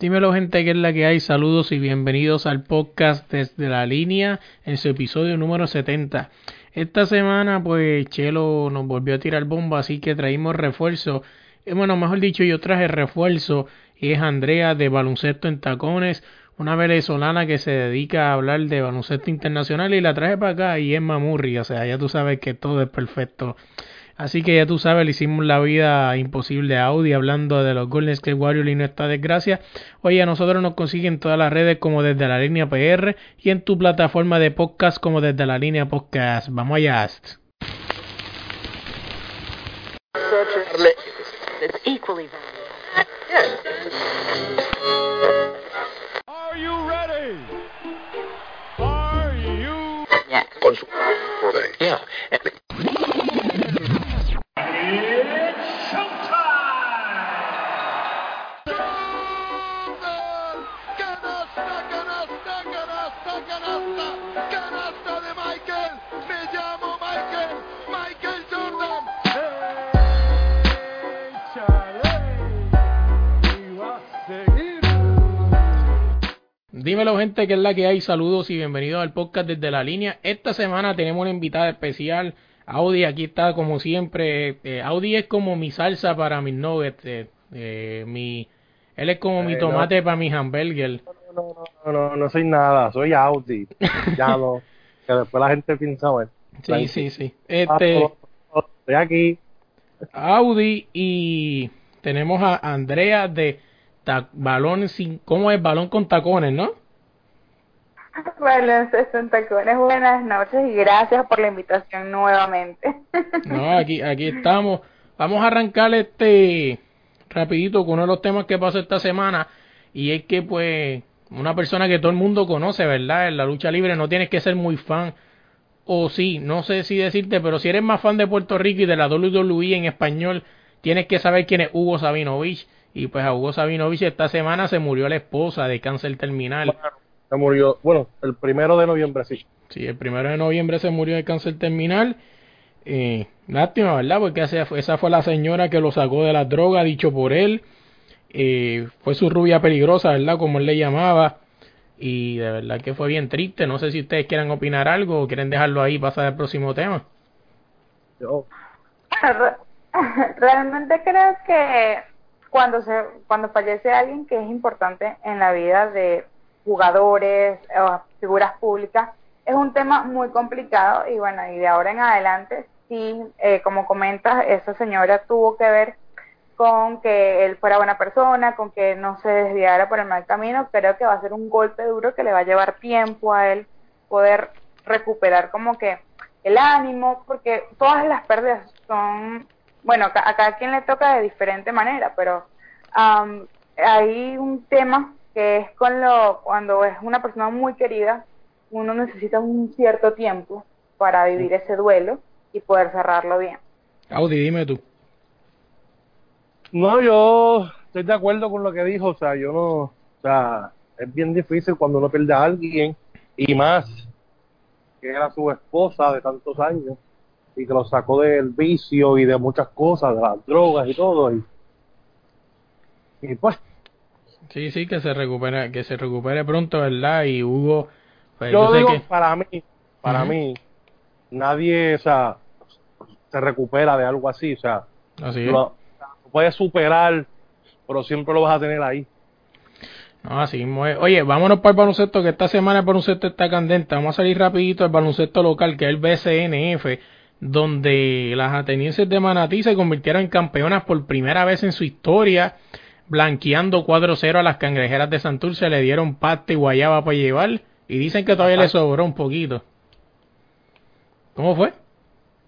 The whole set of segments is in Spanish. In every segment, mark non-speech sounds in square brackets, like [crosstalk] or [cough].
Dímelo gente que es la que hay, saludos y bienvenidos al podcast desde la línea en su episodio número 70. Esta semana pues Chelo nos volvió a tirar bomba, así que traímos refuerzo. Eh, bueno, mejor dicho, yo traje refuerzo y es Andrea de Baloncesto en Tacones una venezolana que se dedica a hablar de baloncesto internacional y la traje para acá y es Mamurri, o sea, ya tú sabes que todo es perfecto. Así que ya tú sabes, le hicimos la vida imposible a Audi hablando de los Golden State Warriors y nuestra desgracia. Oye, a nosotros nos consiguen todas las redes como desde la línea PR y en tu plataforma de podcast como desde la línea podcast. Vamos allá. con su... Yeah. Dímelo gente, que es la que hay. Saludos y bienvenidos al podcast desde la línea. Esta semana tenemos una invitada especial. Audi aquí está como siempre. Eh, Audi es como mi salsa para mis nuggets. Eh, eh, mi, él es como mi tomate para mis hamburger. No, no, no, no, soy nada. Soy Audi. [laughs] ya no. Que después la gente piensa, bueno. Sí, sí, sí. Este, estoy aquí. Audi y tenemos a Andrea de balón sin, ¿cómo es? Balón con tacones, ¿no? Baloncesto tacones, buenas noches y gracias por la invitación nuevamente. No, aquí, aquí estamos. Vamos a arrancar este rapidito con uno de los temas que pasó esta semana y es que pues una persona que todo el mundo conoce, ¿verdad? En la lucha libre no tienes que ser muy fan o sí, no sé si decirte, pero si eres más fan de Puerto Rico y de la WWE en español, tienes que saber quién es Hugo Sabinovich y pues a Hugo Sabinovich esta semana se murió la esposa de cáncer terminal. Se murió, bueno, el primero de noviembre sí. Sí, el primero de noviembre se murió de cáncer terminal. Eh, lástima, ¿verdad? Porque esa fue la señora que lo sacó de la droga, dicho por él. Eh, fue su rubia peligrosa, ¿verdad? Como él le llamaba. Y de verdad que fue bien triste. No sé si ustedes quieren opinar algo o quieren dejarlo ahí pasar al próximo tema. Yo. [laughs] Realmente creo que cuando se cuando fallece alguien que es importante en la vida de jugadores o figuras públicas es un tema muy complicado y bueno y de ahora en adelante sí eh, como comentas esa señora tuvo que ver con que él fuera buena persona con que no se desviara por el mal camino creo que va a ser un golpe duro que le va a llevar tiempo a él poder recuperar como que el ánimo porque todas las pérdidas son bueno, a cada quien le toca de diferente manera, pero hay un tema que es con lo, cuando es una persona muy querida, uno necesita un cierto tiempo para vivir ese duelo y poder cerrarlo bien. Audi, dime tú. No, yo estoy de acuerdo con lo que dijo, o sea, yo no, o sea, es bien difícil cuando uno pierde a alguien y más que era su esposa de tantos años y que lo sacó del vicio y de muchas cosas, de las drogas y todo. Y, y pues. Sí, sí, que se recupere, que se recupere pronto, ¿verdad? Y Hugo. Pues, yo, digo, para mí, para mí, nadie, o sea, se recupera de algo así, o sea, así lo, puedes superar, pero siempre lo vas a tener ahí. No, así mismo Oye, vámonos para el baloncesto, que esta semana el baloncesto está candente. Vamos a salir rapidito al baloncesto local, que es el BCNF donde las atenienses de Manatí se convirtieron en campeonas por primera vez en su historia, blanqueando 4-0 a las cangrejeras de Santurce, le dieron pasta y guayaba para llevar, y dicen que todavía le sobró un poquito. ¿Cómo fue?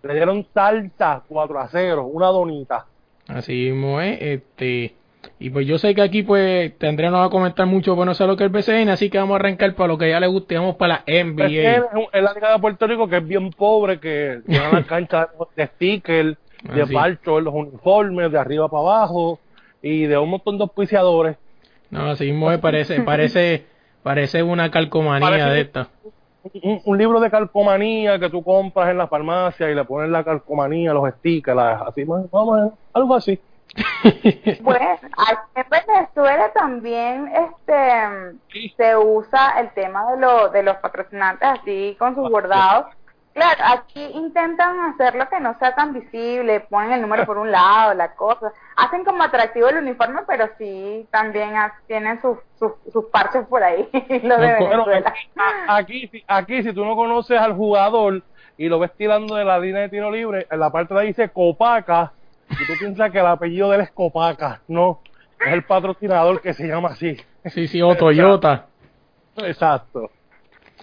Le dieron salsa 4 0, una donita. Así mismo es, este... Y pues yo sé que aquí pues tendré no va a comentar mucho, pero no sé lo que es el BCN, así que vamos a arrancar para lo que ya le guste, vamos para la NBA. Es, es la Liga de Puerto Rico que es bien pobre, que tiene la [laughs] cancha de sticker, de Así. parcho en los uniformes, de arriba para abajo, y de un montón de auspiciadores. No, así mismo me parece, [laughs] parece, parece una calcomanía Parece- de esta. Un, un libro de calcomanía que tú compras en la farmacia y le pones la calcomanía, los stickers, las- así, más vamos, a ver, algo así. [laughs] Aquí en Venezuela también este se usa el tema de, lo, de los patrocinantes así con sus bordados. Claro, aquí intentan hacerlo que no sea tan visible, ponen el número por un [laughs] lado, la cosa. Hacen como atractivo el uniforme, pero sí también tienen sus, sus, sus parches por ahí, [laughs] los de Bueno, Venezuela. aquí, si- aquí si tú no conoces al jugador y lo ves tirando de la línea de tiro libre, en la parte de ahí dice Copaca, y tú piensas que el apellido de él es Copaca. No, es el patrocinador que se llama así. Sí, sí, o Toyota. Exacto.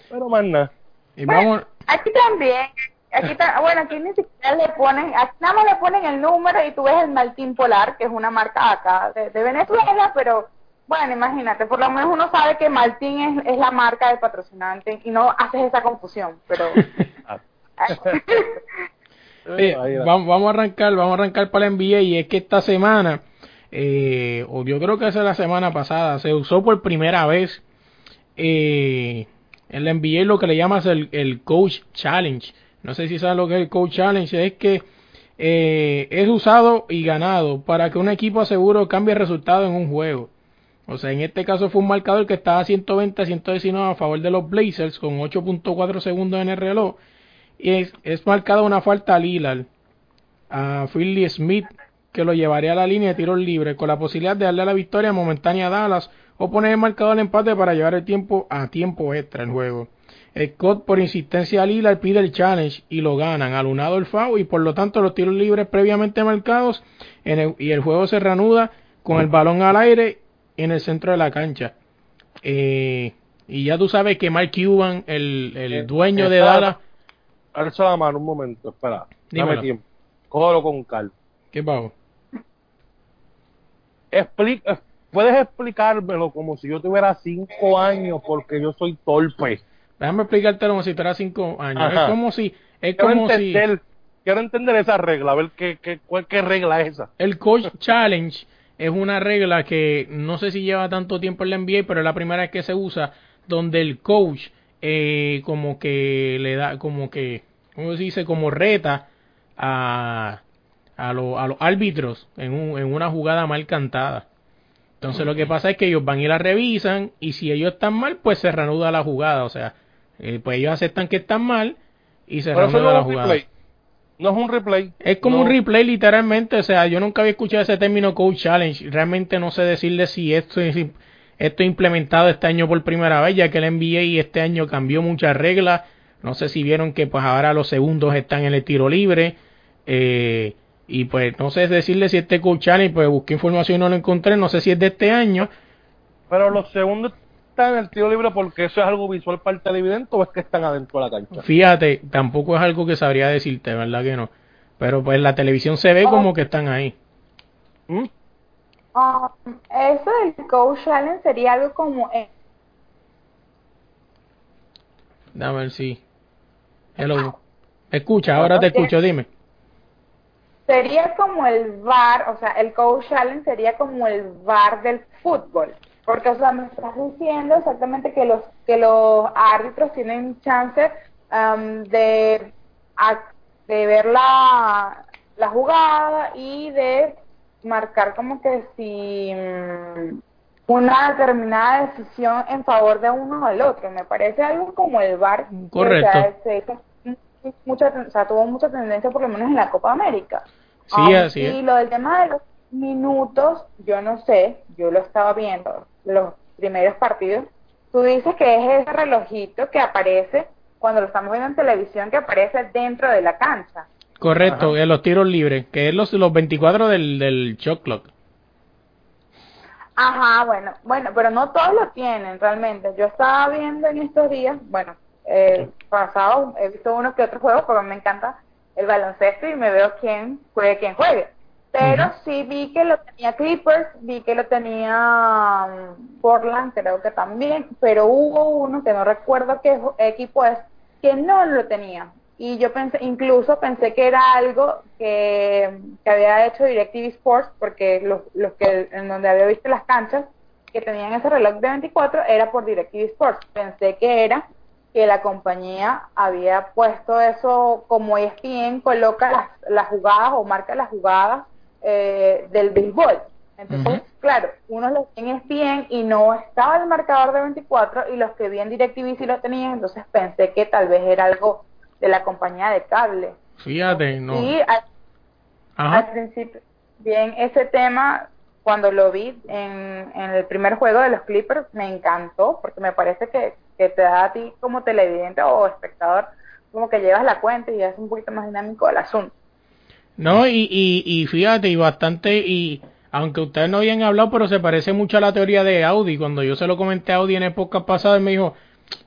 Pero más nada. Y vamos, Aquí también, aquí ta- bueno, aquí ni siquiera le ponen, aquí nada más le ponen el número y tú ves el Maltín Polar, que es una marca acá de, de Venezuela, pero bueno, imagínate, por lo menos uno sabe que Maltín es, es la marca del patrocinante y no haces esa confusión, pero... [laughs] Sí, va. vamos, vamos a arrancar, vamos a arrancar para la NBA y es que esta semana, eh, o yo creo que esa es la semana pasada, se usó por primera vez eh, en la NBA lo que le llamas el, el Coach Challenge. No sé si sabes lo que es el Coach Challenge, es que eh, es usado y ganado para que un equipo aseguro cambie el resultado en un juego. O sea, en este caso fue un marcador que estaba 120 a 119 a favor de los Blazers con 8.4 segundos en el reloj. Y es, marcada una falta a Lillard, a Philly Smith, que lo llevaría a la línea de tiros libres, con la posibilidad de darle la victoria momentánea a Dallas o poner el marcador al empate para llevar el tiempo a tiempo extra el juego. Scott, por insistencia a Lillard, pide el challenge y lo ganan, alunado el foul y por lo tanto los tiros libres previamente marcados en el- y el juego se reanuda con el balón al aire en el centro de la cancha. Eh, y ya tú sabes que Mark Cuban, el, el Eh, dueño de Dallas, Alza la mano un momento, espera. Dímelo. Dame tiempo. Cógelo con calma. ¿qué pasó? Explica, puedes explicármelo como si yo tuviera cinco años porque yo soy torpe. Déjame explicártelo como si tuviera cinco años. Ajá. Es como si, es Quiero como si entender, quiero entender esa regla, a ver qué, qué, cuál- qué regla es esa. el Coach Challenge es una regla que no sé si lleva tanto tiempo en la NBA, pero es la primera vez que se usa, donde el coach eh, como que le da, como que, ¿cómo se dice? Como reta a, a, lo- a los árbitros en, un- en una jugada mal cantada. Entonces lo que pasa es que ellos van y la revisan y si ellos están mal, pues se reanuda la jugada. O sea, eh, pues ellos aceptan que están mal y se Pero reanuda no la jugada. replay. No es un replay. Es como No. un replay literalmente, o sea, yo nunca había escuchado ese término coach challenge, realmente no sé decirle si esto es esto es implementado este año por primera vez, ya que el NBA este año cambió muchas reglas, no sé si vieron que pues ahora los segundos están en el tiro libre, eh, y pues no sé decirle si este challenge, pues busqué información y no lo encontré, no sé si es de este año, Pero los segundos están en el tiro libre porque eso es algo visual para el televidente o es que están adentro de la cancha. fíjate, tampoco es algo que sabría decirte, ¿verdad que no? Pero pues la televisión se ve como que están ahí. ¿Mm? Ah, eso del Coach Challenge sería algo como... Dame ver si. Hello. Escucha, ahora te escucho, dime. Sería como el VAR, o sea, el Coach Challenge sería como el VAR del fútbol. Porque, o sea, me estás diciendo exactamente que los que los árbitros tienen chance am, de, a- de ver la, la jugada y de marcar como que si mm, una determinada decisión en favor de uno o del otro. Me parece algo como el VAR. que, Correcto. o sea, se mucha, o sea, tuvo mucha tendencia por lo menos en la Copa América. Sí, así y lo del tema de los minutos, yo no sé, yo lo estaba viendo, los primeros partidos. Tú dices que es ese relojito que aparece cuando lo estamos viendo en televisión, que aparece dentro de la cancha. Correcto, en los tiros libres, que es los, los 24 del, del shot clock. Ajá, bueno, bueno, pero no todos lo tienen realmente. Yo estaba viendo en estos días, bueno, eh, pasado, he visto uno que otro juego porque me encanta el baloncesto y me veo quién juegue, quién juegue. Pero sí vi que lo tenía Clippers, vi que lo tenía um, Portland, creo que también, pero hubo uno que no recuerdo qué equipo es, que no lo tenía. Y yo pensé, incluso pensé que era algo que, que había hecho DirecTV Sports, porque los, los que en donde había visto las canchas que tenían ese reloj de 24 era por DirecTV Sports. Pensé que era que la compañía había puesto eso como ESPN coloca las, las jugadas o marca las jugadas eh, del béisbol. Entonces, claro, unos los en ESPN y no estaba el marcador de 24 y los que vi en DirecTV sí lo tenían, entonces pensé que tal vez era algo de la compañía de cable. Fíjate, no. Y al, principio, bien, ese tema, cuando lo vi en, en el primer juego de los Clippers, me encantó, porque me parece que, que te da a ti como televidente o espectador, como que llevas la cuenta y es un poquito más dinámico el asunto. No, y, y, y fíjate, y bastante, y aunque ustedes no habían hablado, pero se parece mucho a la teoría de Audi. Cuando yo se lo comenté a Audi en época pasada, me dijo,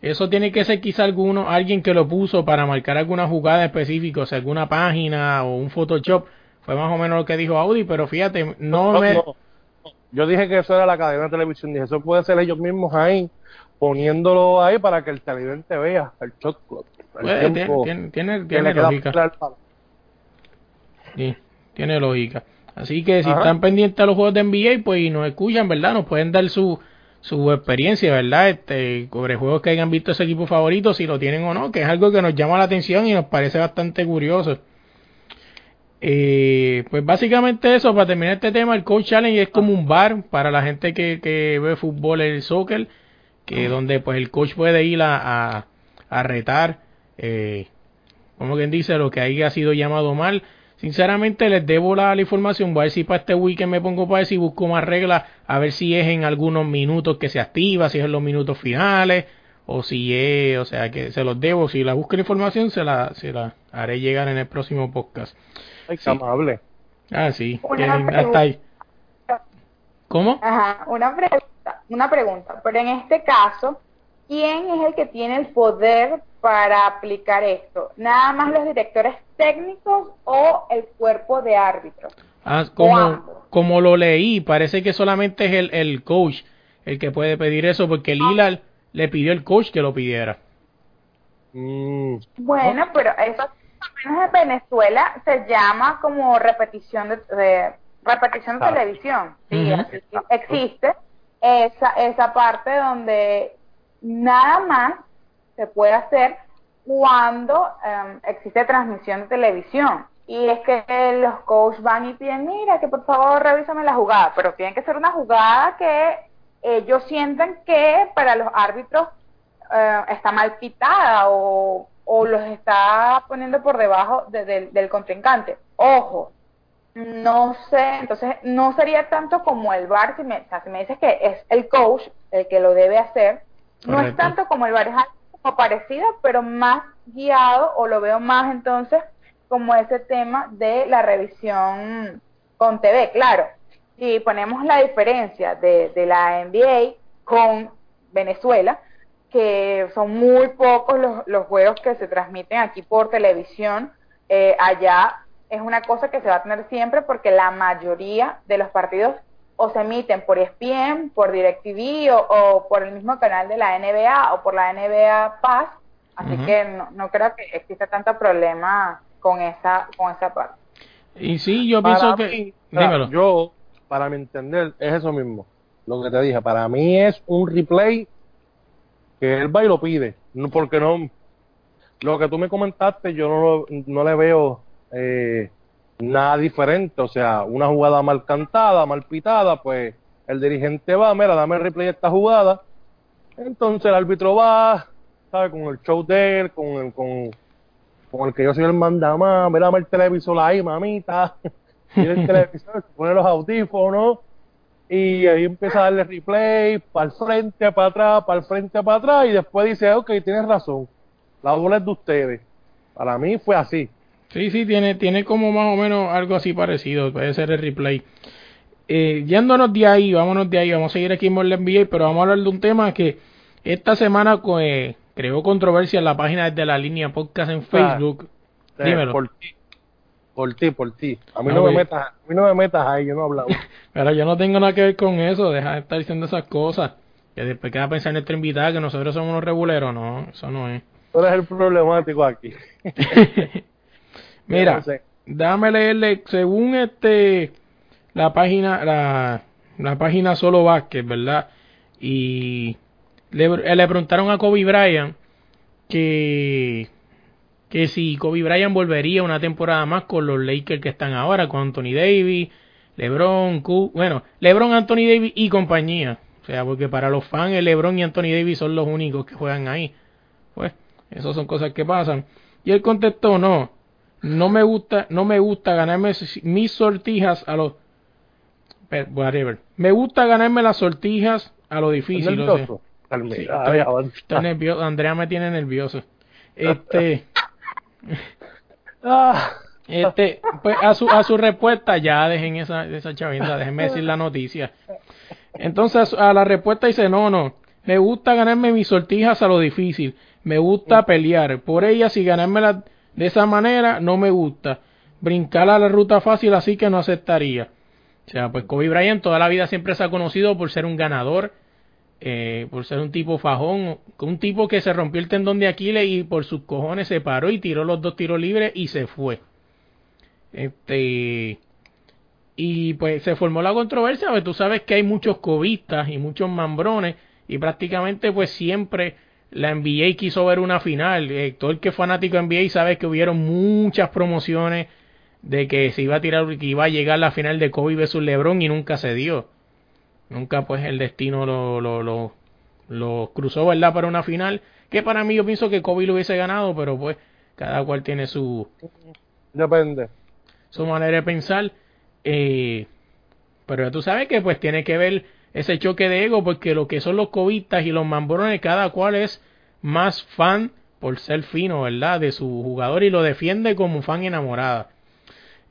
eso tiene que ser quizá alguno, alguien que lo puso para marcar alguna jugada específica, o sea, alguna página o un Photoshop. Fue más o menos lo que dijo Audi, pero fíjate, no, me... Yo dije que eso era la cadena de televisión, dije, eso puede ser ellos mismos ahí, poniéndolo ahí para que el televidente vea el shot clock. El tiempo tiene, tiene, tiene lógica. Sí, tiene lógica. Así que si están pendientes a los juegos de NBA, pues y nos escuchan, ¿verdad? Nos pueden dar su, su experiencia, ¿verdad? Este, sobre juegos que hayan visto ese equipo favorito, si lo tienen o no, que es algo que nos llama la atención y nos parece bastante curioso. Eh, pues básicamente eso, para terminar este tema, el Coach Challenge es como un bar para la gente que, que ve fútbol, el soccer, que donde pues el coach puede ir a, a, a retar, eh, como quien dice, lo que haya sido llamado mal Sinceramente les debo la, información. Voy a ver si para este weekend me pongo para ver si busco más reglas. A ver si es en algunos minutos que se activa, si es en los minutos finales. O si es, o sea, que se los debo. Si la busco la información, se la, se la haré llegar en el próximo podcast. Ay, amable. Ah, sí. hasta ahí. ¿Cómo? Ajá, una pregunta, una pregunta. Pero en este caso, ¿quién es el que tiene el poder para aplicar esto? ¿Nada más los directores técnicos o el cuerpo de árbitros? Ah, como, como lo leí, parece que solamente es el, el coach el que puede pedir eso, porque Lila ah. Le pidió el coach que lo pidiera. Mm. Bueno, pero eso menos en Venezuela se llama como repetición de, repetición de televisión. Sí, existe esa, esa parte donde nada más se puede hacer cuando em, existe transmisión de televisión. Y es que los coaches van y piden, mira, que por favor revísame la jugada, pero tiene que ser una jugada que ellos sientan que para los árbitros eh, está mal pitada o, o, los está poniendo por debajo del contrincante. Ojo, no sé, entonces no sería tanto como el VAR, si me, si me dices que es el coach el que lo debe hacer, no es tanto como el VAR, es algo parecido, pero más guiado, o lo veo más entonces como ese tema de la revisión con TV, claro. Si ponemos la diferencia de, de la NBA con Venezuela, que son muy pocos los, los juegos que se transmiten aquí por televisión, eh, allá es una cosa que se va a tener siempre porque la mayoría de los partidos o se emiten por ESPN, por DirecTV o, por el mismo canal de la NBA o por la NBA Pass, así que no, creo que exista tanto problema con esa con esa parte. Y sí, yo pienso que yo para mi entender es eso mismo, lo que te dije, para mí es un replay que él va y lo pide, no porque no lo que tú me comentaste yo no, no le veo eh, nada diferente, o sea, una jugada mal cantada, mal pitada, pues el dirigente va, mira, dame el replay de esta jugada, entonces el árbitro va, ¿sabe? Con el show de él, con el, con, con el que yo soy el mandamás, mira, el televisor ahí, mamita, [laughs] y el televisor, se pone los audífonos, y ahí empieza a darle replay, para el frente, para atrás, para el frente, para atrás, y después dice, ok, tienes razón, la bola es de ustedes. Para mí fue así. Sí, sí, tiene, tiene como más o menos algo así parecido, puede ser el replay. Eh, yéndonos de ahí, vámonos de ahí, vamos a seguir aquí en el NBA, pero vamos a hablar de un tema que esta semana pues, creó controversia en la página de la línea podcast en Facebook. Dímelo. Por ti, por ti. A mí Ah, no me metas, a mí no me metas ahí, yo no he hablado. [laughs] Pero yo no tengo nada que ver con eso, deja de estar diciendo esas cosas. Que después queda pensar nuestra invitada que nosotros somos unos reguleros, no, eso no es. Tú eres el problemático aquí. [laughs] [laughs] Mira, No sé. déjame leerle, según este, la página, la, la página Solo Vázquez, ¿verdad? Y le, le preguntaron a Kobe Bryant que, que si Kobe Bryant volvería una temporada más con los Lakers que están ahora, con Anthony Davis, LeBron, Cu- bueno, LeBron, Anthony Davis y compañía. O sea, porque para los fans, el LeBron y Anthony Davis son los únicos que juegan ahí. Pues, esas son cosas que pasan. Y él contestó, no, no me gusta, no me gusta ganarme mis sortijas a los, whatever. Me gusta ganarme las sortijas a lo ¿Estás difícil. o sea. nervioso? Sí, estoy-. Estoy nervioso, Andrea me tiene nervioso. Este, [laughs] [laughs] Ah, este, pues a su, a su respuesta, ya dejen esa, esa chavinda, déjenme decir la noticia. Entonces a la respuesta dice, no, no, me gusta ganarme mis sortijas a lo difícil, me gusta pelear, por ellas y ganármelas de esa manera no me gusta, brincar a la ruta fácil así que no aceptaría. O sea, pues Kobe Bryant toda la vida siempre se ha conocido por ser un ganador, eh, por ser un tipo fajón, un tipo que se rompió el tendón de Aquiles y por sus cojones se paró y tiró los dos tiros libres y se fue. Este y pues se formó la controversia, porque tú sabes que hay muchos cobistas y muchos mambrones y prácticamente pues siempre la NBA quiso ver una final. Eh, todo el que es fanático de NBA sabe que hubieron muchas promociones de que se iba a tirar, que iba a llegar la final de Kobe versus LeBron y nunca se dio. Nunca pues el destino lo, lo, lo, lo cruzó, ¿verdad? Para una final. Que para mí yo pienso que Kobe lo hubiese ganado, pero pues cada cual tiene su, depende. su manera de pensar. Eh, pero tú sabes que pues tiene que ver ese choque de ego porque lo que son los cobistas y los mambrones, cada cual es más fan por ser fino, ¿verdad? De su jugador y lo defiende como fan enamorada.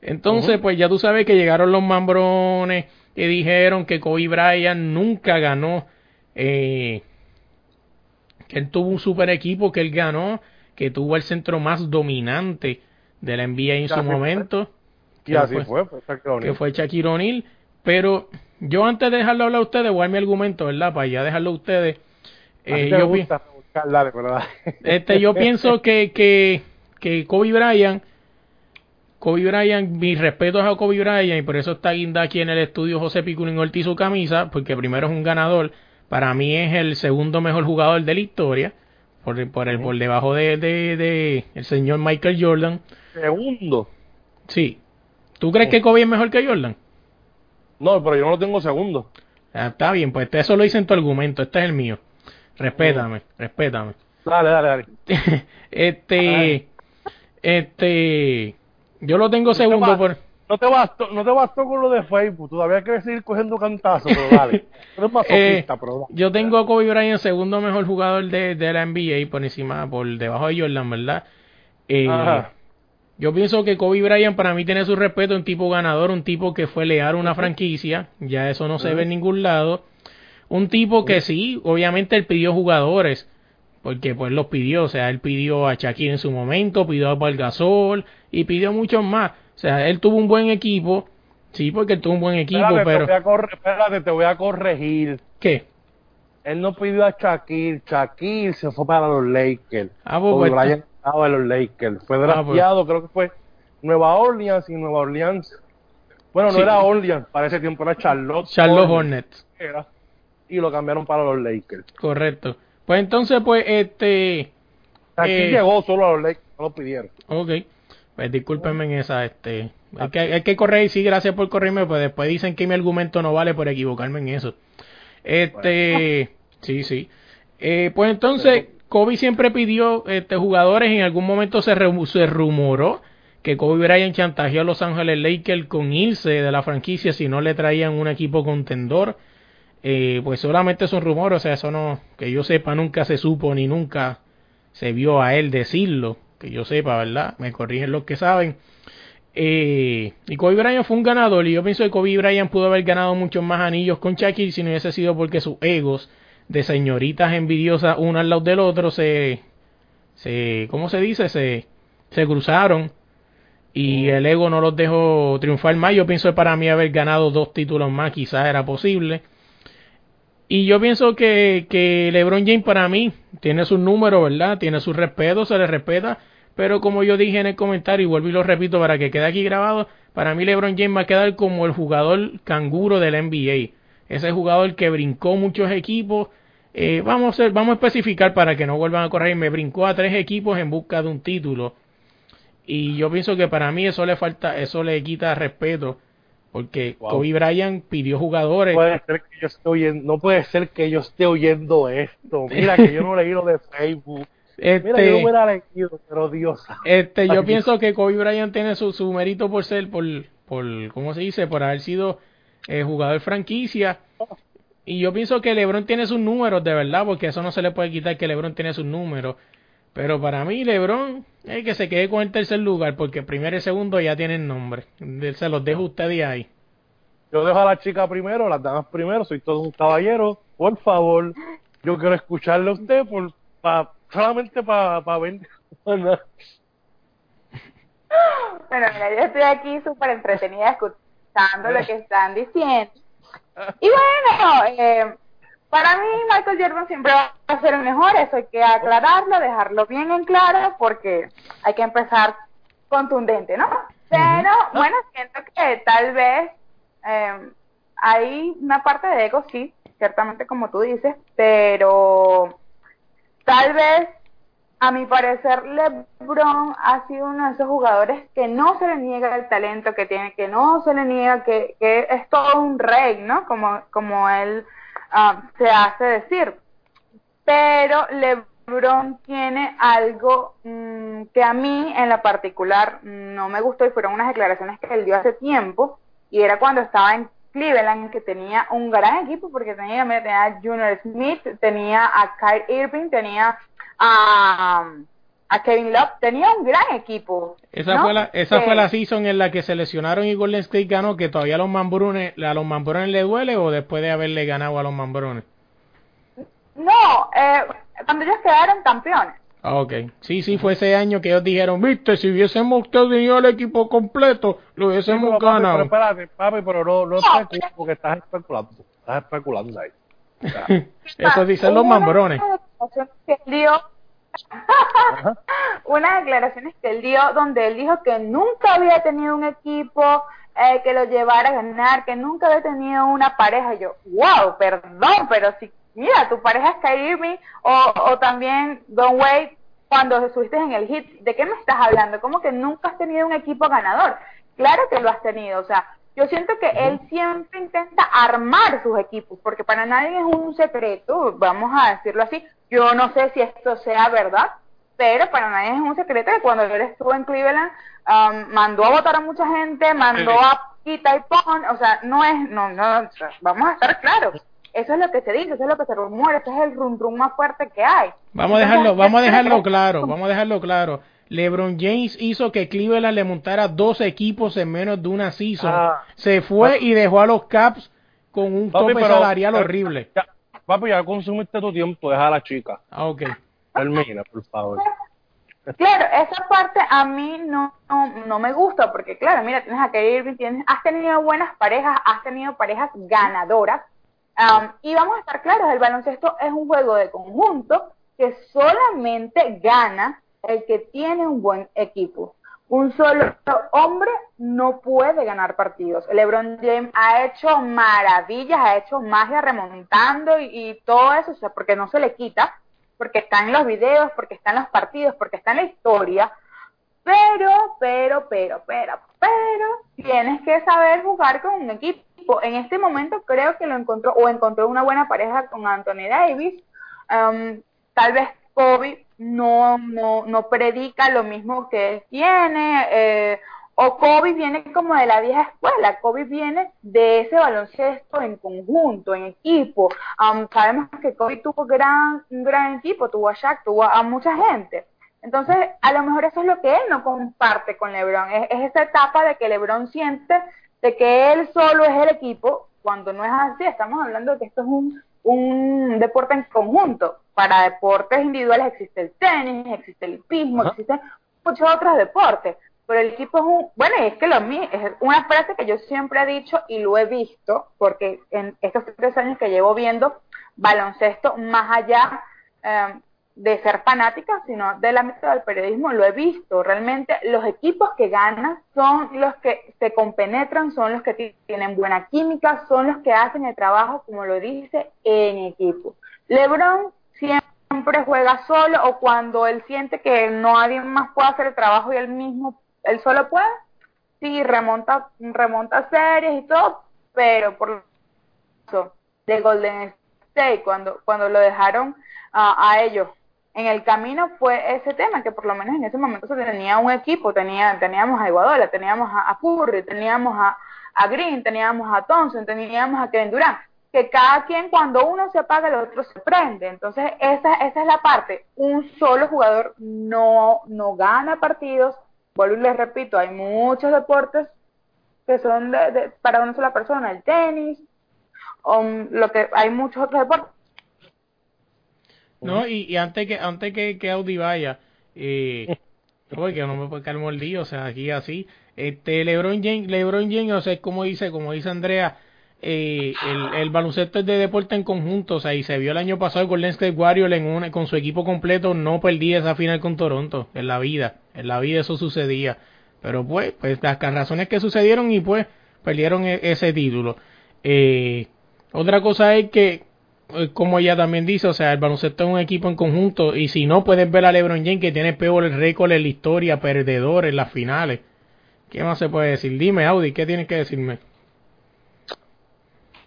Entonces, pues ya tú sabes que llegaron los mambrones y dijeron que Kobe Bryant nunca ganó, eh, que él tuvo un super equipo, que él ganó, que tuvo el centro más dominante de la NBA en Y su fue. momento. Y que así fue- que fue Shaquille O'Neal. Pero yo antes de dejarlo hablar a ustedes, voy a mi argumento, ¿verdad? Para ya dejarlo a ustedes. Eh, yo, pi- buscar, dale. este, yo [laughs] pienso que, que, que Kobe Bryant, Kobe Bryant, mis respetos a Kobe Bryant, y por eso está guinda aquí en el estudio José Piculín Ortiz su camisa, porque primero es un ganador. Para mí es el segundo mejor jugador de la historia, por, por, el, por debajo de, de, de el señor Michael Jordan. Segundo. Sí. ¿Tú crees que Kobe es mejor que Jordan? No, pero yo no lo tengo segundo. Ah, está bien, pues eso lo hice en tu argumento, este es el mío. Respétame, respétame. Dale, dale, dale. [laughs] este, este, yo lo tengo te segundo vas- por... No te bastó, no te bastó con lo de Facebook, todavía quieres seguir cogiendo cantazos, pero dale. [laughs] Eres Eh, masoquista, pero dale. yo tengo a Kobe Bryant segundo mejor jugador de, de la NBA por encima, por debajo de Jordan, ¿verdad? Eh, Ajá. yo pienso que Kobe Bryant para mí tiene su respeto, un tipo ganador, un tipo que fue leal a una franquicia, ya eso no se ve en ningún lado. Un tipo que sí, obviamente él pidió jugadores, porque pues los pidió, o sea, él pidió a Shaquille en su momento, pidió a Gasol y pidió muchos más. O sea, él tuvo un buen equipo, sí, porque él tuvo un buen equipo, Espérate, pero te voy a corre- espérate, te voy a corregir. ¿qué? Él no pidió a Shaquille, Shaquille se fue para los Lakers. Ah, pues, pues, Bryant estaba en los Lakers. Fue Ah, pues. drafteado, creo que fue Nueva Orleans y Nueva Orleans. Bueno, no era Orleans, para ese tiempo era Charlotte. Charlotte Hornets. era, y lo cambiaron para los Lakers. Correcto. Pues entonces, pues, este. Aquí Eh. llegó solo a los Lakers, no lo pidieron. Ok. Pues discúlpenme en esa, este. Hay que, hay que correr, sí, gracias por correrme, pues después dicen que mi argumento no vale por equivocarme en eso. Este. Sí, sí. Eh, pues entonces, Kobe siempre pidió este, jugadores. En algún momento se, ru- se rumoró que Kobe Bryant chantajeó a Los Ángeles Lakers con irse de la franquicia si no le traían un equipo contendor. Eh, pues solamente son rumores, o sea, eso no, que yo sepa, nunca se supo ni nunca se vio a él decirlo, que yo sepa, ¿verdad? Me corrigen los que saben. Eh, y Kobe Bryant fue un ganador y yo pienso que Kobe Bryant pudo haber ganado muchos más anillos con Shaquille si no hubiese sido porque sus egos de señoritas envidiosas una al lado del otro se, se ¿cómo se dice? Se, se cruzaron y el ego no los dejó triunfar más. Yo pienso que para mí haber ganado dos títulos más quizás era posible. Y yo pienso que, que LeBron James para mí tiene sus números, ¿verdad? Tiene su respeto, se le respeta. Pero como yo dije en el comentario y vuelvo y lo repito para que quede aquí grabado, para mí LeBron James va a quedar como el jugador canguro del NBA. Ese jugador que brincó muchos equipos. Eh, vamos, a, vamos a especificar para que no vuelvan a correr. Me brincó a tres equipos en busca de un título. Y yo pienso que para mí eso le falta, eso le quita respeto. Porque Kobe Bryant pidió jugadores. Puede ser que yo esté oyendo, no puede ser que yo esté oyendo esto. Mira que yo no leí lo de Facebook. Este, Mira, yo no hubiera leído, pero Dios. Este, yo pienso que Kobe Bryant tiene su, su mérito por ser, por, por, ¿cómo se dice? Por haber sido eh, jugador franquicia. Y yo pienso que LeBron tiene sus números, de verdad, porque eso no se le puede quitar que LeBron tiene sus números. Pero para mí, LeBron, es que se quede con el tercer lugar, porque primero y segundo ya tienen nombre. Se los dejo a ustedes ahí. Yo dejo a la chica primero, las damas primero, soy todo un caballero. Por favor, yo quiero escucharle a usted por, pa, solamente para pa ver. [laughs] bueno, mira, yo estoy aquí súper entretenida escuchando lo que están diciendo. Y bueno, eh, para mí Michael Jordan siempre va a ser el mejor, eso hay que aclararlo, dejarlo bien en claro, porque hay que empezar contundente, ¿no? Pero bueno, siento que tal vez eh, hay una parte de ego, sí, ciertamente como tú dices, pero tal vez a mi parecer LeBron ha sido uno de esos jugadores que no se le niega el talento que tiene, que no se le niega que, que es todo un rey, ¿no? Como, como él uh, se hace decir. Pero LeBron tiene algo mmm, que a mí en la particular no me gustó y fueron unas declaraciones que él dio hace tiempo y era cuando estaba en Cleveland que tenía un gran equipo porque tenía, tenía a Junior Smith, tenía a Kyle Irving, tenía a, a Kevin Love, tenía un gran equipo. Esa, ¿no? fue, la, esa Eh, fue la season en la que se lesionaron y Golden State ganó, que todavía a los Mambrones, a los Mambrones le duele o después de haberle ganado a los Mambrones. No, eh, cuando ellos quedaron campeones. Ah, ok. Sí, sí, fue ese año que ellos dijeron, viste, si hubiésemos tenido el equipo completo, lo Sí, hubiésemos pero, papi, ganado. pero espérate, papi, pero no, no especules porque estás especulando. Estás especulando ahí. [laughs] O sea, Eso dicen los Mambrones. que dio, unas declaraciones que él dio donde él dijo que nunca había tenido un equipo eh, que lo llevara a ganar, que nunca había tenido una pareja. Y yo, wow, perdón, pero si, mira, tu pareja es Kyrie o, o también Don Wade cuando estuviste en el hit, ¿de qué me estás hablando? ¿Cómo que nunca has tenido un equipo ganador? Claro que lo has tenido, o sea, yo siento que él siempre intenta armar sus equipos, porque para nadie es un secreto, vamos a decirlo así. Yo no sé si esto sea verdad, pero para nadie es un secreto que cuando él estuvo en Cleveland um, mandó a votar a mucha gente, mandó a quita y pon, o sea, no es, no, no, vamos a estar claros. Eso es lo que se dice, eso es lo que se rumora, ese es el rum rum más fuerte que hay. Vamos a dejarlo, vamos a ¿qué dejarlo claro, vamos a dejarlo claro. LeBron James hizo que Cleveland le montara dos equipos en menos de una season. Ah. Se fue y dejó a los Caps con un papi, tope pero- salarial horrible. Ya, papi, ya consumiste tu tiempo, deja a la chica. Ah, ok. Termina, por favor. Claro, esa parte a mí no, no, no me gusta porque, claro, mira, tienes a Kyrie Irving, tienes, has tenido buenas parejas, has tenido parejas ganadoras. um, y vamos a estar claros, el baloncesto es un juego de conjunto que solamente gana el que tiene un buen equipo. Un solo hombre no puede ganar partidos. LeBron James ha hecho maravillas, ha hecho magia remontando y, todo eso, o sea, porque no se le quita, porque está en los videos, porque está en los partidos, porque está en la historia. Pero, pero, pero, pero, pero, tienes que saber jugar con un equipo. En este momento creo que lo encontró, o encontró una buena pareja con Anthony Davis. Um, tal vez Kobe no, no, no predica lo mismo que él tiene, eh, o Kobe viene como de la vieja escuela, Kobe viene de ese baloncesto en conjunto, en equipo. Um, sabemos que Kobe tuvo gran, un gran equipo, tuvo a Shaq, tuvo a, mucha gente. Entonces, a lo mejor eso es lo que él no comparte con LeBron, es, es esa etapa de que LeBron siente de que él solo es el equipo, cuando no es así, estamos hablando de que esto es un, un deporte en conjunto. Para deportes individuales existe el tenis, existe el pismo, Ajá. existen muchos otros deportes, pero el equipo es un, bueno, y es que lo mío, es una frase que yo siempre he dicho y lo he visto, porque en estos tres años que llevo viendo baloncesto, más allá eh, de ser fanática, sino del ámbito del periodismo, lo he visto. Realmente los equipos que ganan son los que se compenetran, son los que tienen buena química, son los que hacen el trabajo, como lo dice, en equipo. LeBron siempre juega solo o cuando él siente que no alguien más puede hacer el trabajo y él mismo, él solo puede, sí, remonta, remonta series y todo, pero por eso de Golden State, cuando, cuando lo dejaron a ellos en el camino fue ese tema, que por lo menos en ese momento se tenía un equipo, tenía, teníamos a Iguadola, teníamos a, Curry, teníamos a, a, Green, teníamos a Thompson, teníamos a Kevin Durant, que cada quien cuando uno se apaga el otro se prende. Entonces esa, esa es la parte, un solo jugador no, no gana partidos, vuelvo y les repito, hay muchos deportes que son de, para una sola persona, el tenis, o lo que hay muchos otros deportes. No, y, y antes que antes que, que Audi vaya, eh, [laughs] que no me puede caer mordido, o sea, aquí así, este LeBron James, LeBron James, o sea, como dice, como dice Andrea, eh, el, el, baloncesto es de deporte en conjunto, o sea, y se vio el año pasado Golden State Warriors en con su equipo completo, no perdía esa final con Toronto, en la vida, en la vida eso sucedía, pero pues, pues las razones que sucedieron y pues perdieron e, ese título. Eh, otra cosa es que eh, como ella también dice, o sea, el baloncesto es un equipo en conjunto y si no puedes ver a LeBron James que tiene peor el récord en la historia, perdedor en las finales. ¿Qué más se puede decir? Dime, Audi, ¿qué tienes que decirme?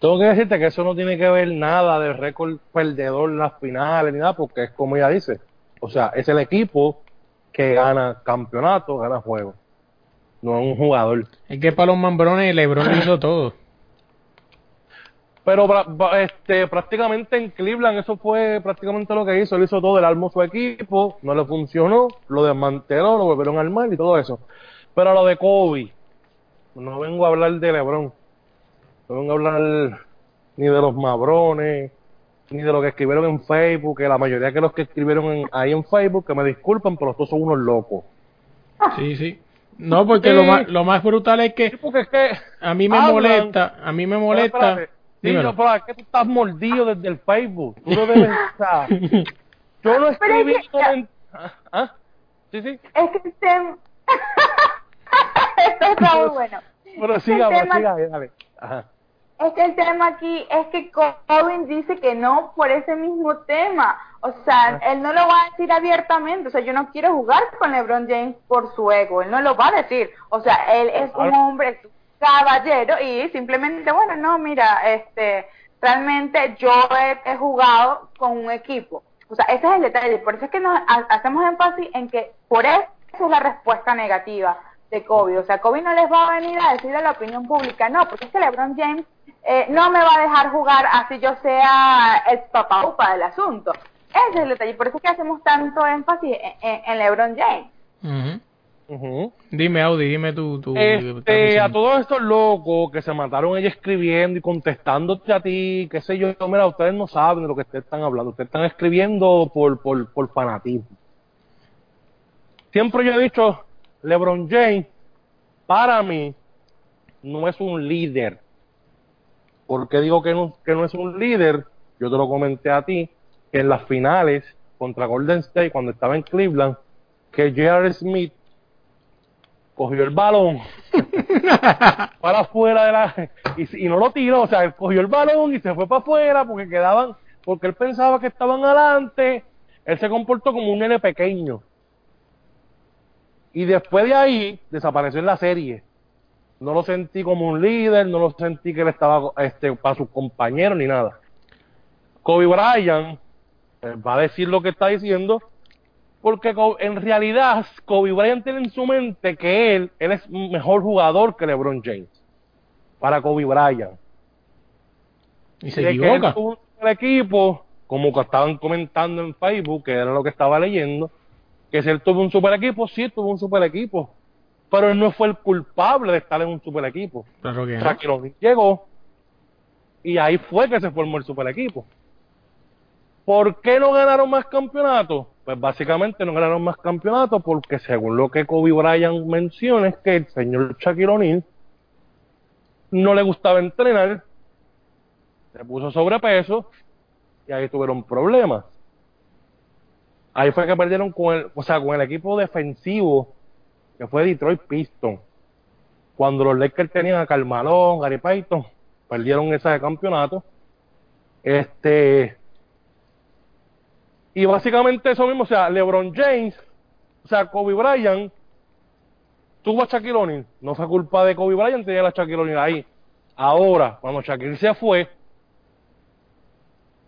Tengo que decirte que eso no tiene que ver nada del récord perdedor en las finales ni nada, porque es como ella dice. O sea, es el equipo que gana campeonato, gana juego. No es un jugador. Es que para los mambrones LeBron hizo [laughs] todo. Pero este, prácticamente en Cleveland eso fue prácticamente lo que hizo. Él hizo todo, el armó su equipo, no le funcionó, lo desmanteló, lo volvieron al mal y todo eso. Pero lo de Kobe, no vengo a hablar de LeBron, no vengo a hablar ni de los mabrones, ni de lo que escribieron en Facebook, que la mayoría de los que escribieron ahí en Facebook, que me disculpan, pero todos son unos locos. Sí, sí. No, porque lo, más, lo más brutal es que, es que a mí me molesta, a mí me molesta Niño, pero es que tú estás mordido desde el Facebook. Tú no debes estar. [laughs] Yo no escribí. Es ¿Ah? ¿Ah? Sí, sí. Es que el tema. [laughs] Esto está muy bueno. Pero siga, siga, dale. Ajá. Es que el tema aquí es que Colin dice que no por ese mismo tema. O sea, él no lo va a decir abiertamente. O sea, yo no quiero jugar con LeBron James por su ego. Él no lo va a decir. O sea, él es un hombre caballero y simplemente, bueno, no, mira, este, realmente yo he, jugado con un equipo. O sea, ese es el detalle. Por eso es que nos hacemos énfasis en que por eso es la respuesta negativa de Kobe. O sea, Kobe no les va a venir a decir a la opinión pública, no, porque es que LeBron James eh, no me va a dejar jugar así yo sea el papaupa del asunto. Ese es el detalle. Por eso es que hacemos tanto énfasis en, LeBron James. Dime, Audi, dime tú. este, a todos estos locos que se mataron ella escribiendo y contestándote a ti, qué sé yo, mira, ustedes no saben de lo que ustedes están hablando, ustedes están escribiendo por, por, por fanatismo. Siempre yo he dicho, LeBron James, para mí, no es un líder. ¿Por qué digo que no, que no es un líder? Yo te lo comenté a ti, que en las finales contra Golden State, cuando estaba en Cleveland, que J.R. Smith cogió el balón [laughs] para afuera de la y, no lo tiró, o sea, él cogió el balón y se fue para afuera porque quedaban, porque él pensaba que estaban adelante, él se comportó como un nene pequeño. Y después de ahí desapareció en la serie. No lo sentí como un líder, no lo sentí que él estaba este, para sus compañeros ni nada. Kobe Bryant va a decir lo que está diciendo, porque en realidad Kobe Bryant tiene en su mente que él, él es mejor jugador que LeBron James. Para Kobe Bryant. Y se equivoca. el equipo, como que estaban comentando en Facebook, que era lo que estaba leyendo, que si él tuvo un super equipo, sí tuvo un super equipo. Pero él no fue el culpable de estar en un super equipo. Claro que no. llegó y ahí fue que se formó el super equipo. ¿Por qué no ganaron más campeonatos? Pues básicamente no ganaron más campeonatos porque según lo que Kobe Bryant menciona es que el señor Shaquille O'Neal no le gustaba entrenar, se puso sobrepeso y ahí tuvieron problemas. Ahí fue que perdieron con el, o sea, con el equipo defensivo que fue Detroit Pistons. Cuando los Lakers tenían a Carmalón, Gary Payton, perdieron ese campeonato. Este, y básicamente eso mismo, o sea, LeBron James, o sea, Kobe Bryant, tuvo a Shaquille O'Neal, no fue culpa de Kobe Bryant, tenía a Shaquille O'Neal ahí. Ahora, cuando Shaquille se fue,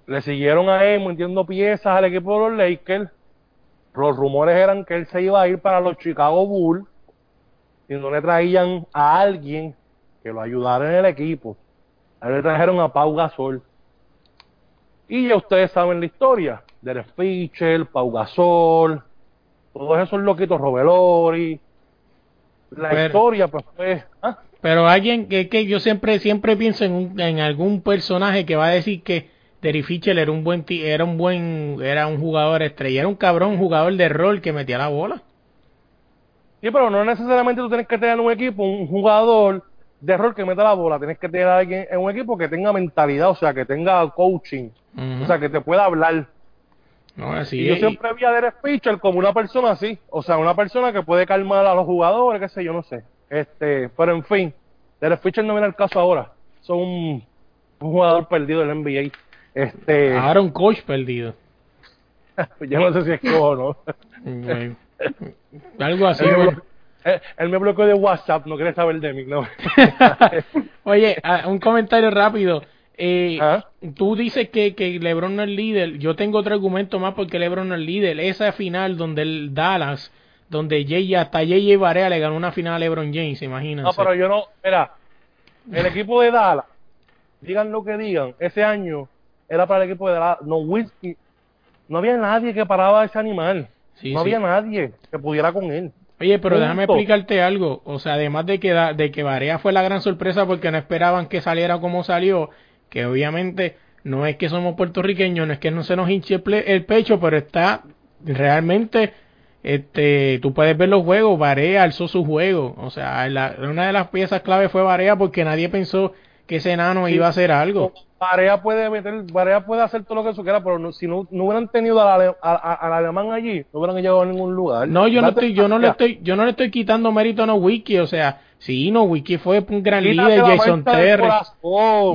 le siguieron a él metiendo piezas al equipo de los Lakers. Los rumores eran que él se iba a ir para los Chicago Bulls y no le traían a alguien que lo ayudara en el equipo. A él le trajeron a Pau Gasol. Y ya ustedes saben la historia. Derek Fischer, Pau Gasol, todos esos loquitos, Robelori. La Pero- historia, pues fue. ¿ah? Pero alguien que, que yo siempre siempre pienso en, un- en algún personaje que va a decir que Derry Fisher era un buen era un buen era un jugador estrella, era un cabrón jugador de rol que metía la bola. Sí, pero no necesariamente tú tienes que tener en un equipo un jugador de rol que meta la bola. Tienes que tener a alguien en un equipo que tenga mentalidad, o sea, que tenga coaching, o sea, que te pueda hablar. no, así y yo es, siempre vi a Derek Fisher como una persona así, o sea, una persona que puede calmar a los jugadores, qué sé yo, no sé. Este, pero en fin, Derek Fisher no viene al caso ahora. Son un, un jugador perdido del NBA. Este, ahora un coach perdido. [laughs] yo no sé si es cojo o no. Algo así. él, me güey. blo- él- él me bloqueó de WhatsApp, no quiere saber de mí, no. [laughs] Oye, ah, un comentario rápido. Eh, ¿Ah? Tú dices que, que LeBron no es líder. Yo tengo otro argumento más porque LeBron no es líder. Esa final donde el Dallas, donde Jay, hasta J.J. Barea le ganó una final a LeBron James, imagínense. No, pero yo no. Mira, el equipo de Dallas, digan lo que digan, ese año era para el equipo de Dallas. No, Whisky. No había nadie que paraba a ese animal. Sí, no sí. había nadie que pudiera con él. Oye, pero déjame explicarte algo. O sea, además de que, da- de que Barea fue la gran sorpresa porque no esperaban que saliera como salió, que obviamente no es que somos puertorriqueños, no es que no se nos hinche el, pecho, pero está realmente, este, tú puedes ver los juegos, Barea alzó su juego. O sea, la- una de las piezas clave fue Barea porque nadie pensó que ese enano Sí. iba a hacer algo. Barea puede meter, Barea puede hacer todo lo que eso quiera, pero no- si no, no hubieran tenido al, ale- a- a- al alemán allí, no hubieran llegado a ningún lugar. No, yo no estoy, yo no le estoy, yo no le estoy quitando mérito a no Wiki, o sea, sí, no Wiki fue un gran Quítate líder, Jason Terry.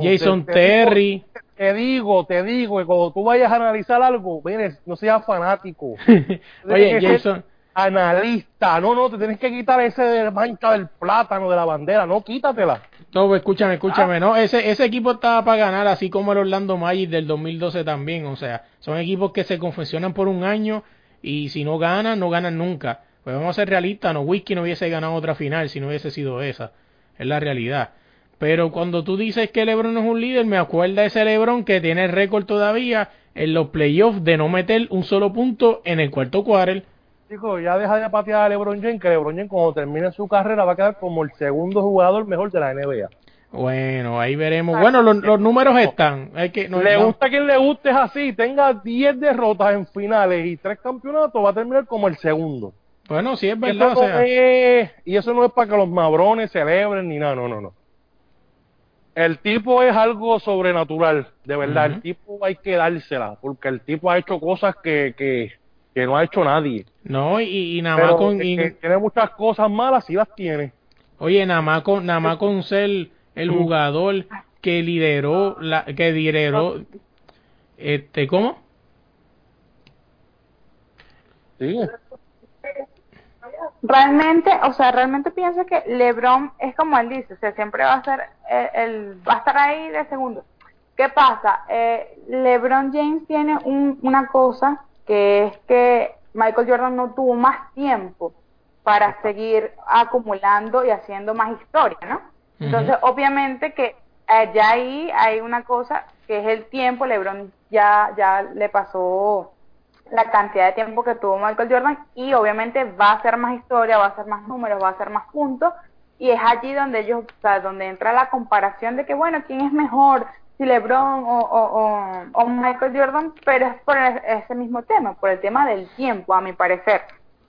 Jason Te- te digo- Terry. Te digo, te digo, que cuando tú vayas a analizar algo, mire, no seas fanático. [laughs] Oye, Jason, Analista, no, no, te tienes que quitar ese de mancha del plátano de la bandera, no, quítatela. No, pues, escúchame, Ah. escúchame, no, ese, ese equipo estaba para ganar, así como el Orlando Magic del 2012 también, o sea, son equipos que se confeccionan por un año y si no ganan, no ganan nunca. Pues vamos a ser realistas, no, Whisky no hubiese ganado otra final si no hubiese sido esa, es la realidad. Pero cuando tú dices que LeBron no es un líder, me acuerda ese LeBron que tiene el récord todavía en los playoffs de no meter un solo punto en el cuarto quarter. Chicos, ya deja de patear a LeBron James, que LeBron James cuando termine su carrera va a quedar como el segundo jugador mejor de la NBA. Bueno, ahí veremos. Bueno, los, los números están. Hay que, no- le no- gusta a quien le guste es así, tenga 10 derrotas en finales y 3 campeonatos, va a terminar como el segundo. Bueno, sí es Y verdad. eso, O no sea, es, y eso no es para que los mabrones celebren ni nada, no, no, no. El tipo es algo sobrenatural, de verdad. El tipo hay que dársela, porque el tipo ha hecho cosas que, que, que no ha hecho nadie. no, y, y nada Pero más con. que- y- que tiene muchas cosas malas, sí las tiene. oye, nada más con, nada más con ser el jugador que lideró, la, que lideró. Este, ¿cómo? Sí. realmente, o sea, realmente pienso que LeBron es como él dice, o sea, siempre va a ser eh, el, va a estar ahí de segundo. ¿Qué pasa? Eh, LeBron James tiene un- una cosa que es que Michael Jordan no tuvo más tiempo para seguir acumulando y haciendo más historia, ¿no? Entonces, obviamente que eh, ya ahí hay una cosa que es el tiempo, LeBron ya ya le pasó la cantidad de tiempo que tuvo Michael Jordan y obviamente va a hacer más historia, va a hacer más números, va a hacer más puntos. Y es allí donde ellos, o sea, donde entra la comparación de que bueno, quién es mejor, si LeBron o, o, o, Michael Jordan, pero es por ese mismo tema, por el tema del tiempo, a mi parecer.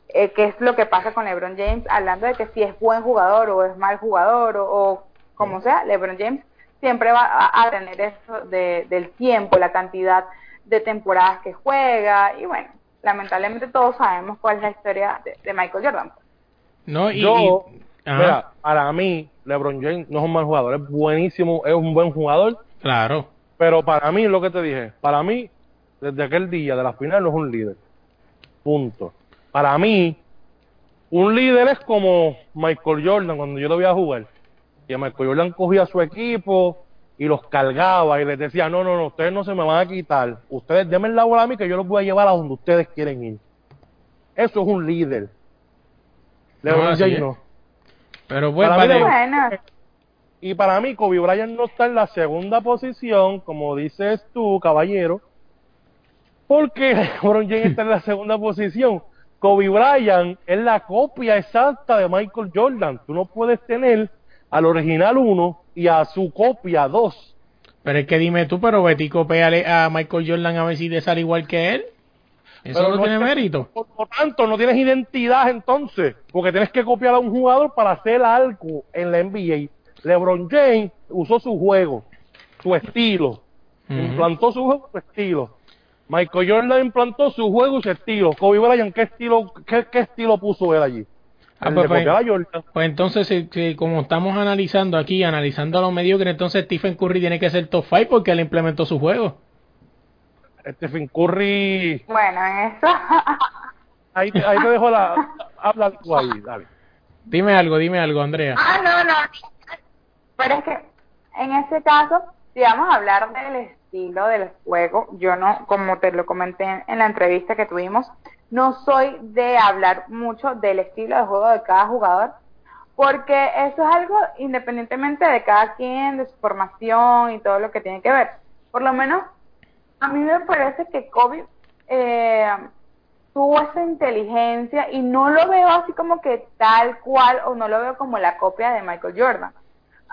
Eh, que es lo que pasa con LeBron James, hablando de que si es buen jugador o es mal jugador o, como sea, LeBron James siempre va a, tener eso de, del tiempo, la cantidad de temporadas que juega y bueno, lamentablemente todos sabemos cuál es la historia de, Michael Jordan. No, y, Yo, mira, para mí LeBron James no es un mal jugador, es buenísimo, es un buen jugador. Claro. Pero para mí, lo que te dije, para mí, desde aquel día de la final no es un líder. Punto. Para mí, un líder es como Michael Jordan cuando yo lo voy a jugar. Y Michael Jordan cogía a su equipo y los cargaba y les decía, no, no, no, ustedes no se me van a quitar. Ustedes denme la bola a mí que yo los voy a llevar a donde ustedes quieren ir. Eso es un líder. LeBron no, James no. Pero bueno, Y para mí, Kobe Bryant no está en la segunda posición, como dices tú, caballero, porque [laughs] LeBron James está en la segunda posición Kobe Bryant es la copia exacta de Michael Jordan. Tú no puedes tener al original 1 y a su copia 2. Pero es que dime tú, pero Betty copia a Michael Jordan a ver si te sale igual que él. Eso no, tiene mérito. Por lo tanto, no tienes identidad entonces, porque tienes que copiar a un jugador para hacer algo en la NBA. LeBron James usó su juego, su estilo, implantó su juego, su estilo. Michael Jordan implantó su juego y su estilo. Kobe Bryant, ¿qué estilo, qué, qué estilo puso él allí? Ah, pues, pues, pues, entonces, como estamos analizando aquí, analizando a los mediocres, entonces Stephen Curry tiene que ser top 5 porque él implementó su juego. Stephen Curry. Bueno, eso. [laughs] ahí, ahí te dejo la. Habla tú ahí, dale. Dime algo, dime algo, Andrea. Ah, no, no. Pero es que en ese caso, si vamos a hablar del estilo del juego. Yo no, como te lo comenté en la entrevista que tuvimos, no soy de hablar mucho del estilo de juego de cada jugador, porque eso es algo independientemente de cada quien, de su formación y todo lo que tiene que ver. Por lo menos, a mí me parece que Kobe eh, tuvo esa inteligencia y no lo veo así como que tal cual o no lo veo como la copia de Michael Jordan.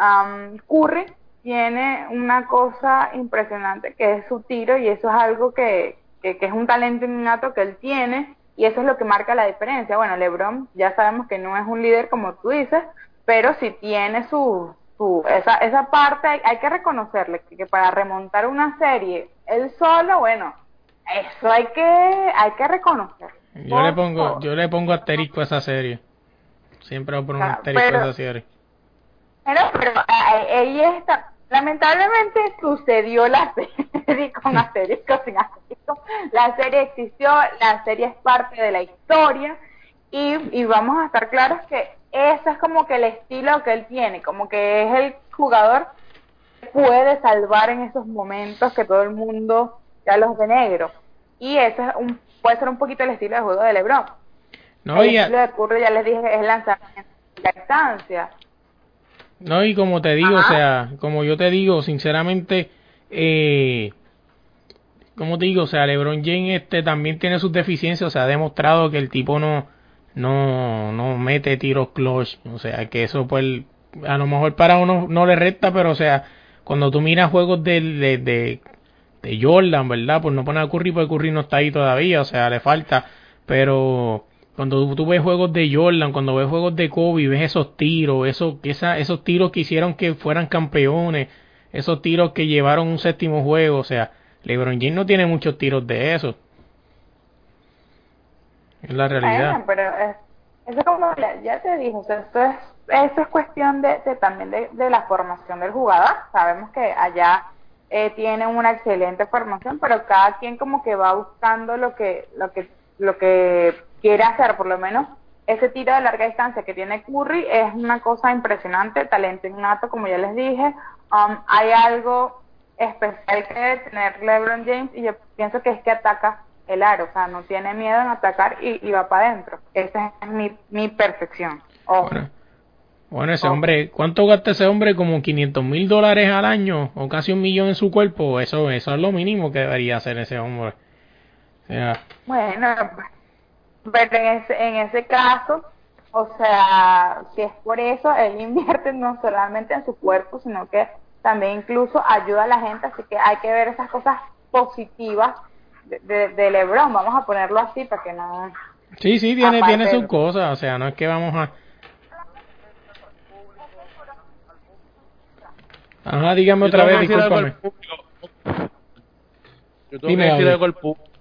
Um, Curry tiene una cosa impresionante que es su tiro y eso es algo que, que, es un talento innato que él tiene y eso es lo que marca la diferencia. Bueno, LeBron ya sabemos que no es un líder como tú dices, pero sí tiene su, su esa, esa parte, hay, que reconocerle que, para remontar una serie él solo, bueno, eso hay que hay que reconocer. Yo le pongo yo le pongo asterisco a esa serie. Siempre voy a poner un asterisco a esa serie. Pero, pero ella está, Lamentablemente sucedió la [laughs] serie con asterisco, sin asterisco. La serie existió, la serie es parte de la historia y, vamos a estar claros que ese es como que el estilo que él tiene, como que es el jugador que puede salvar en esos momentos que todo el mundo ya los ve negro. Y ese es un, puede ser un poquito el estilo de juego de LeBron. No, el estilo de Curry, ya les dije, es lanzamiento, la distancia no, y como te digo, o sea, como yo te digo, sinceramente, eh, como te digo, o sea, LeBron James este también tiene sus deficiencias, o sea, ha demostrado que el tipo no no no mete tiros clutch, o sea, que eso pues a lo mejor para uno no le resta, pero o sea, cuando tú miras juegos de, de, de, de Jordan, ¿verdad? Pues no pone a Curry porque Curry no está ahí todavía, o sea, le falta, pero cuando tú, ves juegos de Jordan, cuando ves juegos de Kobe, ves esos tiros, esos, esa, esos tiros que hicieron que fueran campeones, esos tiros que llevaron un séptimo juego, o sea, LeBron James no tiene muchos tiros de eso. Es la realidad. pero eso como ya, te dije, o sea, esto es, eso es cuestión de, también de, de, la formación del jugador. Sabemos que allá eh, tienen una excelente formación, pero cada quien como que va buscando lo que, lo que, lo que quiere hacer, por lo menos ese tiro de larga distancia que tiene Curry es una cosa impresionante, talento innato, como ya les dije. Um, hay algo especial que debe tener LeBron James y yo pienso que es que ataca el aro, o sea, no tiene miedo en atacar y, va para adentro. Esa es mi, mi perfección. Bueno. ese hombre, ¿cuánto gasta ese hombre? Como 500 mil dólares al año o casi un millón en su cuerpo. Eso, eso es lo mínimo que debería hacer ese hombre. Bueno, pero en ese, en ese caso, o sea, que es por eso, él invierte no solamente en su cuerpo, sino que también incluso ayuda a la gente, así que hay que ver esas cosas positivas de, de, LeBron, vamos a ponerlo así para que no... Sí, sí, tiene, tiene sus cosas, o sea, no es que vamos a... Ajá, dígame otra vez, discúlpame. Yo tengo que decir algo al público.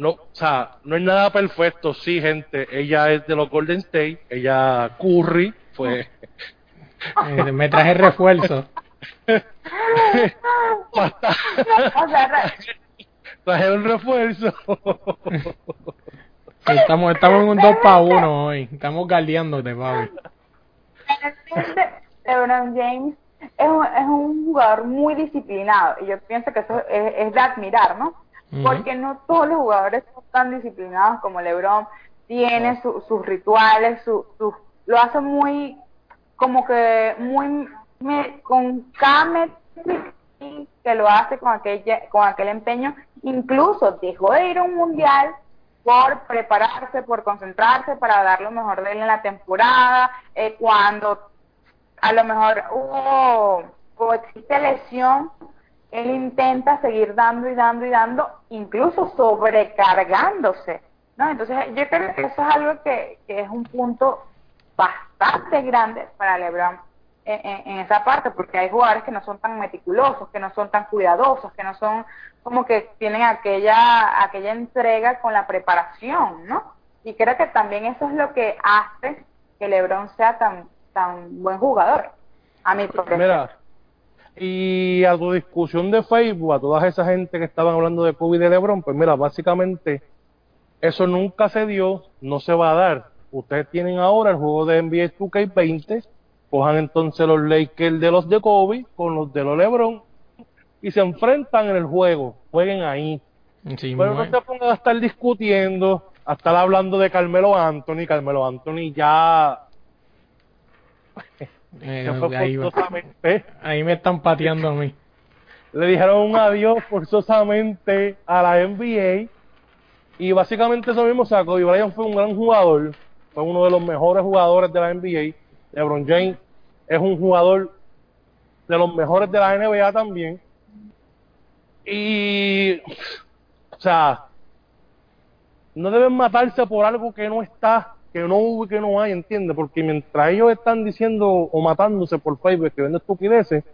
No, o sea, no es nada perfecto, sí, gente. Ella es de los Golden State, ella Curry, fue... Eh, me traje refuerzo. [laughs] [laughs] traje un refuerzo. [laughs] estamos, estamos en un 2 para 1 hoy. Estamos galdeándote, Pabi. LeBron James es un, es un jugador muy disciplinado y yo pienso que eso es, de admirar, ¿no? Porque no todos los jugadores son tan disciplinados como LeBron. Tiene sus rituales, su, su, lo hace muy, como que muy, con cada que lo hace con aquel, con aquel empeño. Incluso dejó de ir a un mundial por prepararse, por concentrarse para dar lo mejor de él en la temporada, eh, cuando a lo mejor hubo o existe lesión, él intenta seguir dando y dando y dando, incluso sobrecargándose, ¿no? Entonces yo creo que eso es algo que, que es un punto bastante grande para LeBron en, en, esa parte, porque hay jugadores que no son tan meticulosos, que no son tan cuidadosos, que no son como que tienen aquella aquella entrega con la preparación, ¿no? Y creo que también eso es lo que hace que LeBron sea tan tan buen jugador, a mi Mira, y a tu discusión de Facebook, a toda esa gente que estaban hablando de Kobe y de LeBron, pues mira, básicamente eso nunca se dio, no se va a dar. Ustedes tienen ahora el juego de NBA 2K20, cojan entonces los Lakers de los de Kobe con los de los LeBron y se enfrentan en el juego, jueguen ahí. Pero no se pongan a estar discutiendo, a estar hablando de Carmelo Anthony, Carmelo Anthony ya [laughs] eh, ahí, me están pateando a mí. Le dijeron un adiós forzosamente a la NBA. Y básicamente eso mismo, o sea, Kobe Bryant fue un gran jugador, fue uno de los mejores jugadores de la NBA. LeBron James es un jugador de los mejores de la NBA también. Y, o sea, no deben matarse por algo que no está que no hubo y que no hay, ¿entiendes? Porque mientras ellos están diciendo o matándose por Facebook, escribiendo estupideces,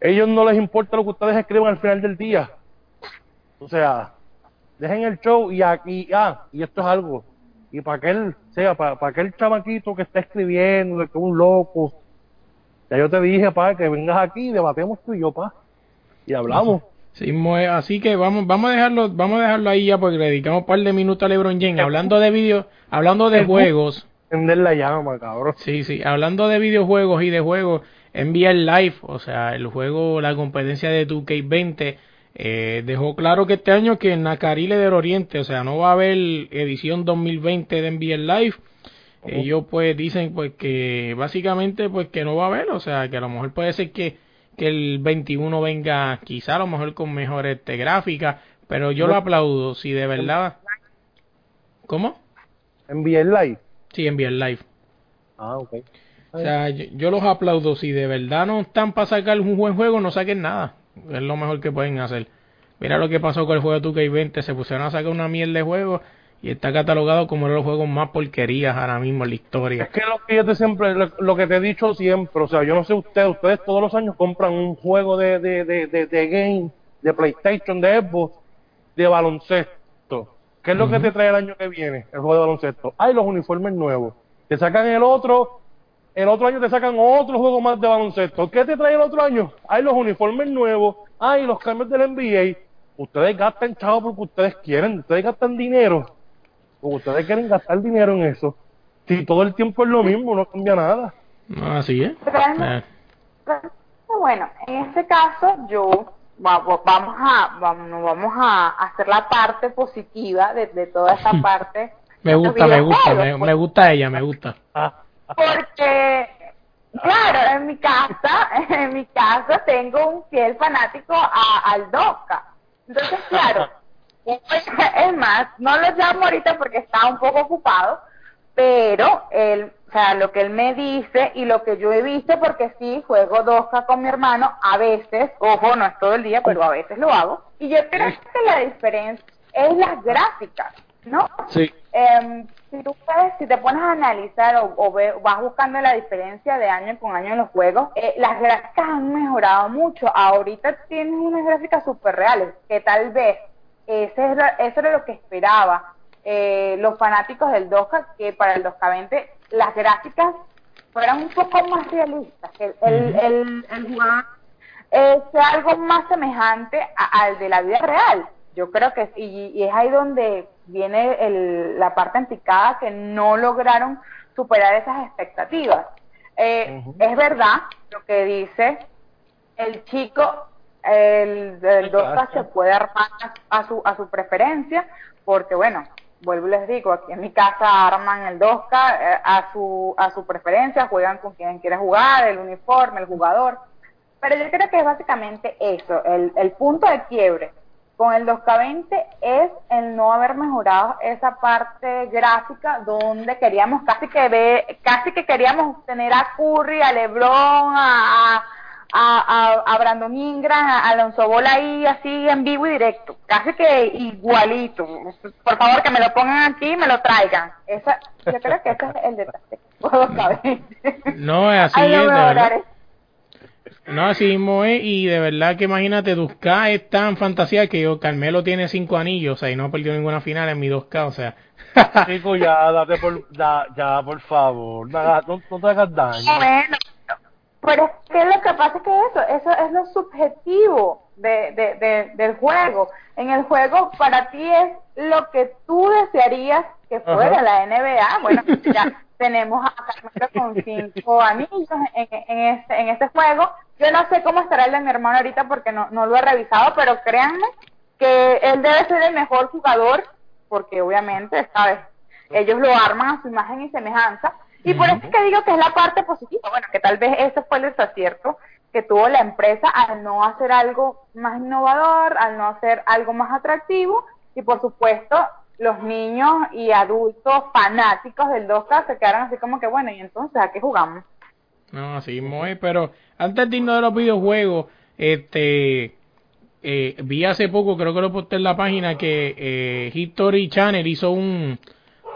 ellos no les importa lo que ustedes escriban al final del día. O sea, dejen el show y aquí, ah, y esto es algo. Y para aquel, sea, para, para aquel chamaquito que está escribiendo, que es un loco, ya yo te dije, pa, que vengas aquí y debatemos tú y yo, pa, y hablamos. Sí, así que vamos, vamos a dejarlo, vamos a dejarlo ahí ya porque le dedicamos un par de minutos a LeBron James hablando de video, hablando de juegos. La llama, cabrón. Sí, sí, hablando de videojuegos y de juegos, el live, o sea, el juego, la competencia de 2K20 eh, dejó claro que este año que en Nacarile del Oriente, o sea, no va a haber edición 2020 de NBA Live. Ellos pues dicen pues que básicamente pues que no va a haber, o sea, que a lo mejor puede ser que que el 21 venga quizá a lo mejor con mejor este, gráfica, pero yo lo aplaudo, si de verdad... ¿Cómo? ¿Enviar live? Sí, enviar live. Ah, ok. O sea, yo, los aplaudo. Si de verdad no están para sacar un buen juego, no saquen nada. Es lo mejor que pueden hacer. Mira lo que pasó con el juego de 2K20. Se pusieron a sacar una miel de juego y está catalogado como uno de los juegos más porquerías ahora mismo en la historia. Es que lo que yo te siempre, lo, que te he dicho siempre, o sea, yo no sé ustedes, ustedes todos los años compran un juego de, de, de, de, game, de PlayStation, de Xbox, de baloncesto. ¿Qué es lo que te trae el año que viene? El juego de baloncesto. Hay los uniformes nuevos. Te sacan el otro, el otro año te sacan otro juego más de baloncesto. ¿Qué te trae el otro año? Hay los uniformes nuevos, hay los cambios del NBA. Ustedes gastan chavo porque ustedes quieren, ustedes gastan dinero ustedes quieren gastar dinero en eso, si todo el tiempo es lo mismo, no cambia nada. así es. Eh. Bueno, en este caso yo vamos a vamos, vamos a hacer la parte positiva de, toda esa [laughs] parte. me gusta, me gusta, me, gusta ella, me gusta. Porque claro, en mi casa, [laughs] en mi casa tengo un fiel fanático a, al Doca. Entonces, claro, [laughs] [laughs] es más, no lo llamo ahorita porque está un poco ocupado, pero él, o sea, lo que él me dice y lo que yo he visto, porque sí, juego Dosca con mi hermano, a veces, ojo, no es todo el día, pero a veces lo hago. Y yo creo que la diferencia es las gráficas, ¿no? Sí. Em, si tú puedes, si te pones a analizar o, o ve- vas buscando la diferencia de año con año en los juegos, eh, las gráficas han mejorado mucho. Ahorita tienes unas gráficas súper reales, que tal vez ese es lo- eso era lo que esperaba eh, los fanáticos del 2K, que para el 2K20 las gráficas fueran un poco más realistas, que el, el, el, el jugador eh, sea algo más semejante a- al de la vida real. Yo creo que y, y es ahí donde viene el, la parte anticada que no lograron superar esas expectativas. Eh. Es verdad lo que dice el chico, el 2K claro. se puede armar a su, a su preferencia, porque bueno, vuelvo y les digo, aquí en mi casa arman el 2K eh, a su, a su preferencia, juegan con quien quiera jugar, el uniforme, el jugador. Pero yo creo que es básicamente eso, el, el punto de quiebre con el 2K20 es el no haber mejorado esa parte gráfica donde queríamos casi que ver, casi que queríamos tener a Curry, a LeBron, a, a, a, a Brandon Ingram, a Alonso Bola ahí así en vivo y directo, casi que igualito. Por favor que me lo pongan aquí y me lo traigan. Esa, yo creo que ese es el detalle con 2K20. No, es [laughs] así, que es, de. No, así mismo es, y de verdad que imagínate, 2K es tan fantasía que yo, Carmelo tiene cinco anillos, o sea, y no ha perdido ninguna final en mi 2K, o sea. Chico, ya, date por, ya, ya, por favor, no, no, no te hagas daño. Bueno, pero es que lo que pasa es que eso, eso es lo subjetivo de, de, de- del juego. En el juego para ti es lo que tú desearías que fuera Ajá. la NBA. Bueno, ya [laughs] tenemos a Carmelo con cinco anillos en, en, este, en este juego. Yo no sé cómo estará el de mi hermano ahorita porque no, no lo he revisado, pero créanme que él debe ser el mejor jugador porque obviamente, ¿sabes? Ellos lo arman a su imagen y semejanza. Y por eso es que digo que es la parte positiva. Bueno, que tal vez ese fue el desacierto que tuvo la empresa al no hacer algo más innovador, al no hacer algo más atractivo. Y por supuesto, los niños y adultos fanáticos del 2K se quedaron así como que, bueno, ¿y entonces a qué jugamos? No, así es, pero antes de irnos de los videojuegos, este, eh, vi hace poco, creo que lo posté en la página, que eh, History Channel hizo un,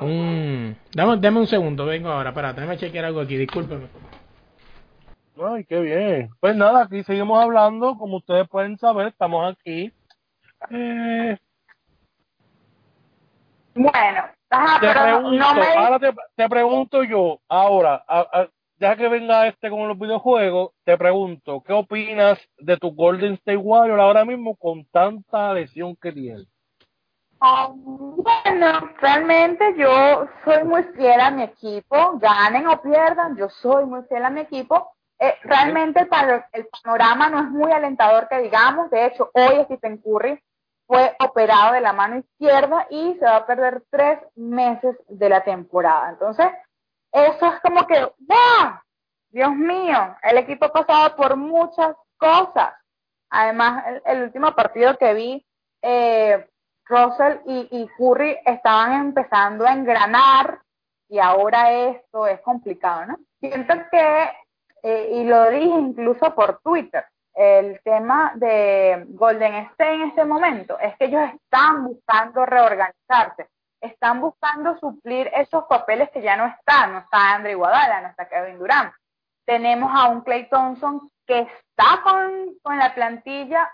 un, dame, dame un segundo, vengo ahora, espérate, déjame chequear algo aquí, discúlpeme. Ay, qué bien. Pues nada, aquí seguimos hablando. Como ustedes pueden saber, estamos aquí. Eh, Bueno, ajá, te pero pregunto, no me ahora te, te pregunto yo, ahora, a- a- ya que venga este con los videojuegos, te pregunto, ¿qué opinas de tu Golden State Warrior ahora mismo con tanta lesión que tiene? Ah, Bueno, realmente yo soy muy fiel a mi equipo, ganen o pierdan, yo soy muy fiel a mi equipo. Eh, realmente el, pano- el panorama no es muy alentador que digamos, de hecho hoy Stephen Curry fue operado de la mano izquierda y se va a perder tres meses de la temporada. Entonces, eso es como que, ¡wow! Dios mío, el equipo ha pasado por muchas cosas. Además, el, el último partido que vi, eh, Russell y, Curry estaban empezando a engranar y ahora esto es complicado, ¿no? Siento que, eh, y lo dije incluso por Twitter, el tema de Golden State en este momento es que ellos están buscando reorganizarse, están buscando suplir esos papeles que ya no están, no está Andre Iguodala, no está Kevin Durant. Tenemos a un Clay Thompson que está con, con la plantilla,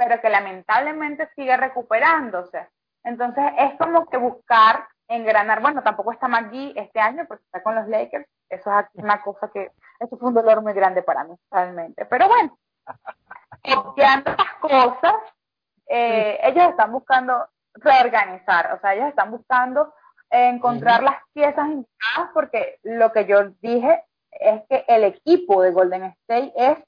pero que lamentablemente sigue recuperándose. Entonces es como que buscar engranar, bueno, tampoco está McGee este año porque está con los Lakers, eso es una cosa que, eso fue un dolor muy grande para mí, realmente. Pero bueno, [laughs] obviando las cosas, eh, ellos están buscando reorganizar, o sea, ellos están buscando encontrar las piezas indicadas porque lo que yo dije es que el equipo de Golden State es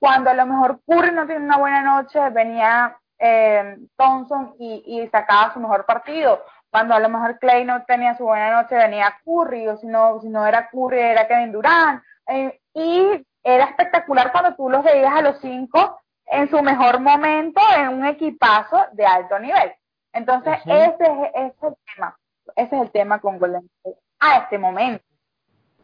cuando a lo mejor Curry no tiene una buena noche, venía eh, Thompson y, y sacaba su mejor partido. Cuando a lo mejor Clay no tenía su buena noche, venía Curry, o si no, si no era Curry, era Kevin Durant. Eh, y era espectacular cuando tú los veías a los cinco en su mejor momento en un equipazo de alto nivel. Entonces, ese, es, ese es el tema. Ese es el tema con Golden State a este momento.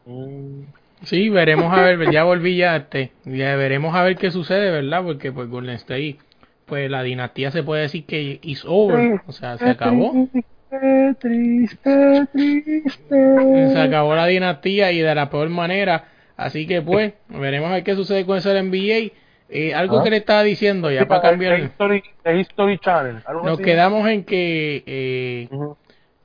Mm. Sí, veremos a ver, [laughs] ya volví ya, este, ya veremos a ver qué sucede, ¿verdad? Porque pues Golden State, pues la dinastía se puede decir que is over, o sea, se acabó. Qué triste, triste. Se acabó la dinastía y de la peor manera, así que pues, veremos a ver qué sucede con eso del NBA. Eh, algo Ah. que le estaba diciendo ya Sí, para cambiar, History, de History Channel. algo nos así. quedamos en que eh.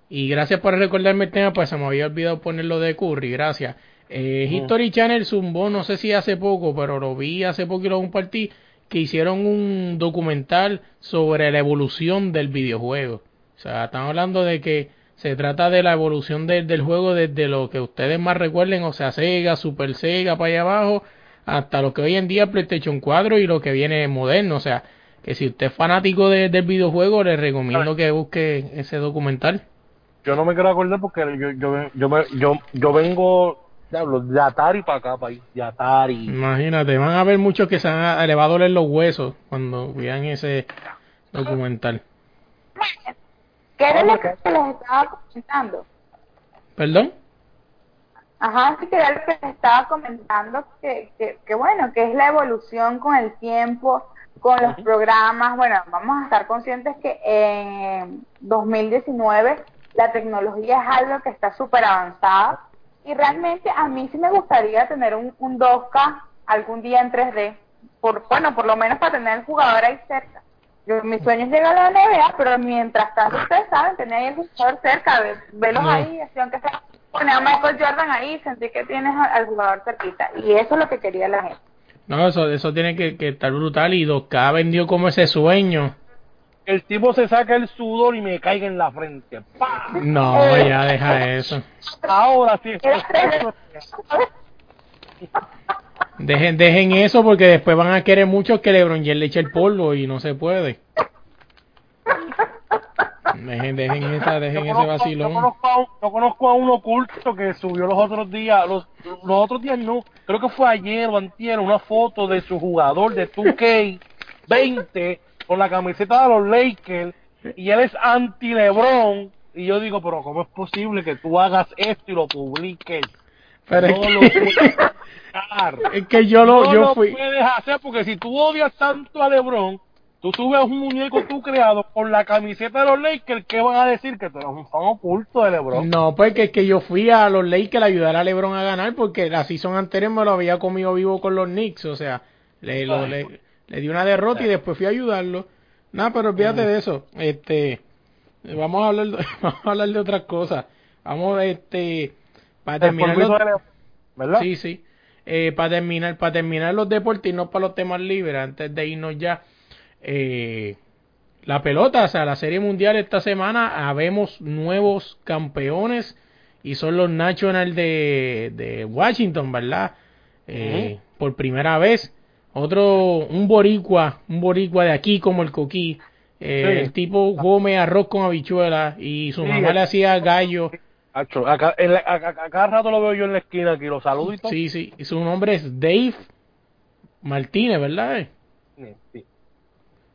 Y gracias por recordarme el tema, pues se me había olvidado ponerlo de Curry, gracias. Eh. History Channel zumbó, no sé si hace poco, pero lo vi hace poco y lo compartí, que hicieron un documental sobre la evolución del videojuego. O sea, están hablando de que se trata de la evolución del- del juego desde lo que ustedes más recuerden, o sea, Sega, Super Sega, para allá abajo, hasta lo que hoy en día es PlayStation 4 y lo que viene moderno. O sea, que si usted es fanático de- del videojuego, le recomiendo que busque ese documental. Yo no me quiero acordar porque yo, yo, yo, me- yo, yo vengo diablo, de Atari para acá, país. De Atari. Imagínate, van a ver muchos que se han le va a doler los huesos cuando vean ese documental. ¿Qué era lo que les estaba comentando? ¿Perdón? Ajá, sí que era lo que les estaba comentando, que, que, que bueno, que es la evolución con el tiempo, con los programas. Bueno, vamos a estar conscientes que en 2019 la tecnología es algo que está súper avanzada y realmente a mí sí me gustaría tener un, un 2K algún día en 3D, por, bueno, por lo menos para tener el jugador ahí cerca. Yo, mi sueño es llegar a la NBA, pero mientras tanto ustedes saben, tener ahí el jugador cerca, ve- verlos No. ahí, así aunque sea poner a Michael Jordan ahí, sentir que tienes al jugador cerquita. Y eso es lo que quería la gente. No, eso, eso tiene que, que estar brutal y 2K vendió como ese sueño. El tipo se saca el sudor y me caiga en la frente. ¡Pah! No, ya deja eso. Ahora sí. Era 3D. Dejen, dejen eso porque después van a querer mucho que LeBron James le eche el polvo y no se puede. Dejen, dejen esa, dejen Yo ese conozco, yo, vacilón. conozco a un, yo conozco a un oculto que subió los otros días, los, los otros días no, creo que fue ayer o antier, una foto de su jugador de 2K20 con la camiseta de los Lakers y él es anti LeBron y yo digo, pero ¿cómo es posible que tú hagas esto y lo publiques? Pero no que-. [laughs] Es que yo lo, no yo lo fui. puedes hacer porque si tú odias tanto a LeBron, tú subes un muñeco tú creado con la camiseta de los Lakers, ¿qué van a decir? Que tú eres un fan oculto de LeBron. No, porque es que yo fui a los Lakers a ayudar a LeBron a ganar porque la season anterior me lo había comido vivo con los Knicks, o sea, le, lo- le, le di una derrota y después fui a ayudarlo. Nada, pero olvídate de eso. Este, vamos a hablar, de, [laughs] vamos a hablar de otras cosas. Vamos, este, para terminar los- ¿verdad? Sí, sí. Eh, para terminar, para terminar los deportes y no para los temas libres, antes de irnos ya, eh, la pelota, o sea, la Serie Mundial esta semana habemos nuevos campeones y son los Nationals de, de Washington, ¿verdad? Eh, Por primera vez. Otro, un boricua, un boricua de aquí como el coquí. Eh, Sí. El tipo come arroz con habichuelas y su Sí, mamá le hacía gallo. Acho, acá, en la- a, a- a cada rato lo veo yo en la esquina aquí, lo saludo y todo. Sí, sí. Y su nombre es Dave Martínez, ¿verdad? eh? Sí, sí.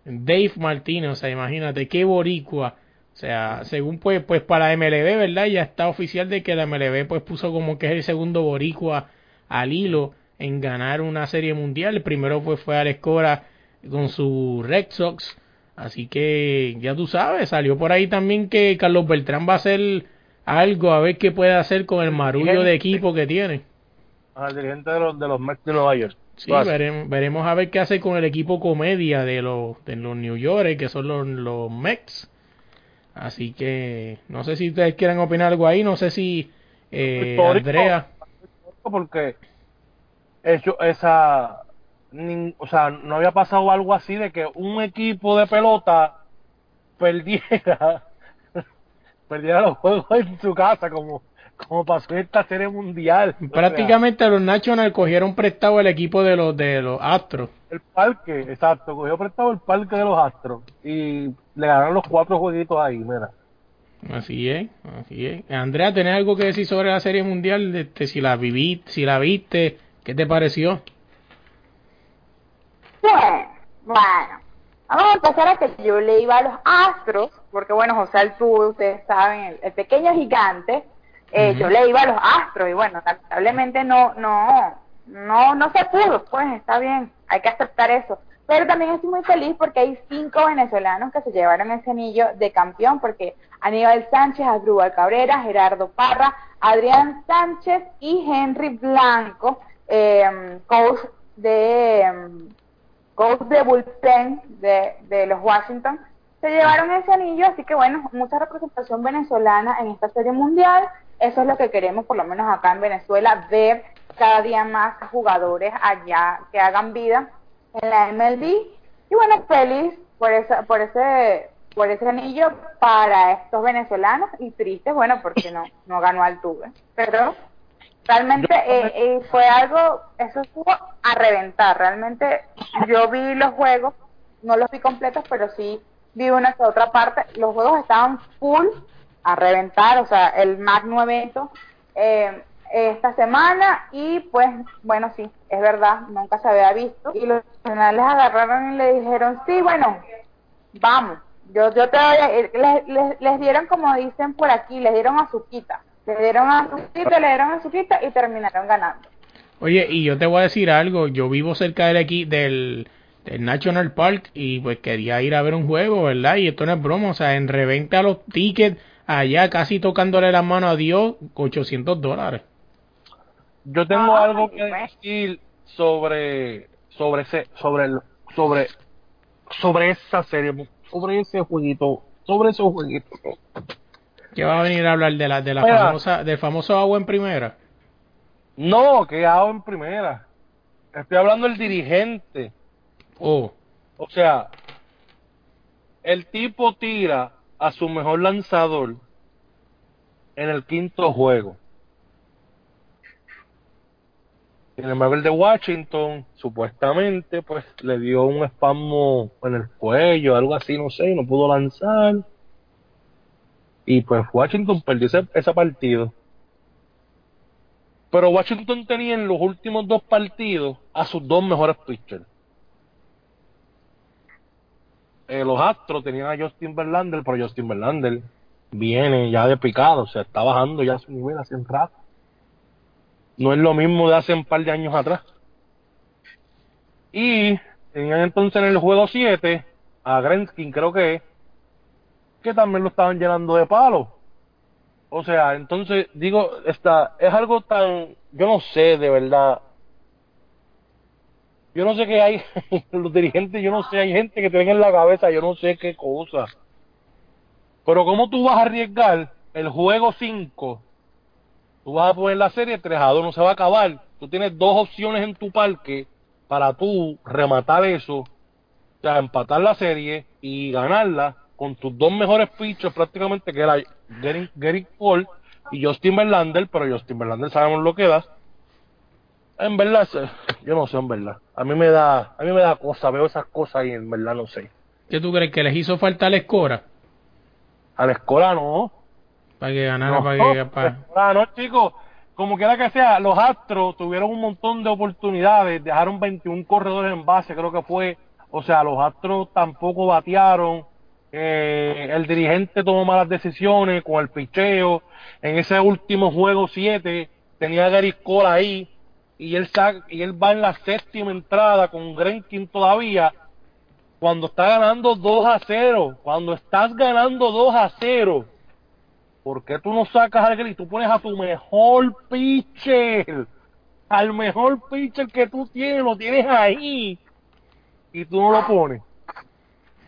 Dave Martínez, o sea, imagínate qué boricua. O sea, según pues, pues para MLB, ¿verdad? Ya está oficial de que la MLB pues puso como que es el segundo boricua al hilo en ganar una serie mundial. El primero pues fue Alex Cora con su Red Sox. Así que ya tú sabes, salió por ahí también que Carlos Beltrán va a hacer algo, a ver qué puede hacer con el marullo de equipo que tiene. Al dirigente de los, de los Mets de Nueva York. Sí, veremos, veremos a ver qué hace con el equipo comedia de los, de los New York, que son los, los Mets. Así que no sé si ustedes quieren opinar algo ahí, no sé si eh. Andrea. Porque eso, esa, o sea, no había pasado algo así de que un equipo de pelota perdiera, [laughs] perdiera los juegos en su casa como, como pasó en esta serie mundial. O sea, Prácticamente los Nationals cogieron prestado el equipo de los de los Astros. el parque, exacto, cogió prestado el parque de los Astros y le ganaron los cuatro jueguitos ahí, mira. Así es, así es. Andrea, ¿tenés algo que decir sobre la Serie Mundial? Este, si la viví, si la viste, ¿qué te pareció? Bueno, bueno. Vamos a empezar a que yo le iba a los astros, porque bueno, José Altuve, ustedes saben, el, el pequeño gigante, Eh, Yo le iba a los Astros y bueno, lamentablemente no, no, no, no se pudo, pues está bien, hay que aceptar eso. Pero también estoy muy feliz porque hay cinco venezolanos que se llevaron ese anillo de campeón, porque Aníbal Sánchez, Adrúbal Cabrera, Gerardo Parra, Adrián Sánchez y Henry Blanco, eh, coach de em, coach de bullpen de, de los Washington, se llevaron ese anillo, así que bueno, mucha representación venezolana en esta serie mundial. Eso es lo que queremos, por lo menos acá en Venezuela, ver cada día más jugadores allá que hagan vida en la MLB. Y bueno, feliz por esa, por ese, por ese anillo para estos venezolanos y triste, bueno, porque no, no ganó Altuve. Pero realmente eh, eh, fue algo, eso estuvo a reventar. Realmente yo vi los juegos, no los vi completos, pero sí vi una que otra parte. Los juegos estaban full a reventar, o sea, el magno evento. Eh, esta semana y pues bueno sí es verdad nunca se había visto y los profesionales agarraron y le dijeron sí bueno vamos yo yo te voy a les, les, dieron como dicen por aquí les dieron azuquita le dieron azuquita le dieron azuquita y terminaron ganando. Oye y yo te voy a decir algo yo vivo cerca de aquí del del National Park y pues quería ir a ver un juego verdad y esto no es broma o sea en reventa los tickets allá casi tocándole la mano a Dios 800 dólares. Yo tengo ah, algo que decir sobre sobre ese sobre el, sobre sobre esa serie, sobre ese jueguito, sobre ese jueguito. ¿Qué va a venir a hablar de la de la famosa del famoso agua en primera? No, que agua en primera. Estoy hablando del dirigente. Oh. O sea, el tipo tira a su mejor lanzador en el quinto juego. En el Marvel de Washington, supuestamente, pues le dio un espasmo en el cuello, algo así, no sé, y no pudo lanzar. Y pues Washington perdió ese, ese partido. Pero Washington tenía en los últimos dos partidos a sus dos mejores pitchers. Eh, los Astros tenían a Justin Verlander, pero Justin Verlander viene ya de picado, o sea, está bajando ya su nivel hace un rato no es lo mismo de hace un par de años atrás. Y tenían entonces en el juego 7 a Grenskin, creo que que también lo estaban llenando de palos. O sea, entonces digo, esta, es algo tan, yo no sé de verdad. Yo no sé qué hay, [laughs] los dirigentes, yo no sé, hay gente que te ven en la cabeza, yo no sé qué cosa. Pero ¿cómo tú vas a arriesgar el juego 5 Tú vas a poner la serie 3 a 2, no se va a acabar. Tú tienes dos opciones en tu parque para tú rematar eso, o sea, empatar la serie y ganarla con tus dos mejores pitchers prácticamente, que era Gary, Paul y Justin Verlander, pero Justin Verlander sabemos lo que da. En verdad, yo no sé, en verdad. A mí me da, a mí me da cosa, veo esas cosas y en verdad no sé. ¿Qué tú crees que les hizo falta a la escora? A la escora no. Para que ganara, para que... Para... No, chicos, como quiera que sea, los Astros tuvieron un montón de oportunidades, dejaron 21 corredores en base, creo que fue, o sea, los Astros tampoco batearon, eh, el dirigente tomó malas decisiones con el picheo, en ese último juego 7 tenía a Gary Cole ahí, y él, y él va en la séptima entrada con Grenkin todavía, cuando está ganando 2 a 0, cuando estás ganando 2 a 0, ¿por qué tú no sacas a y tú pones a tu mejor pitcher? Al mejor pitcher que tú tienes, lo tienes ahí. Y tú no lo pones.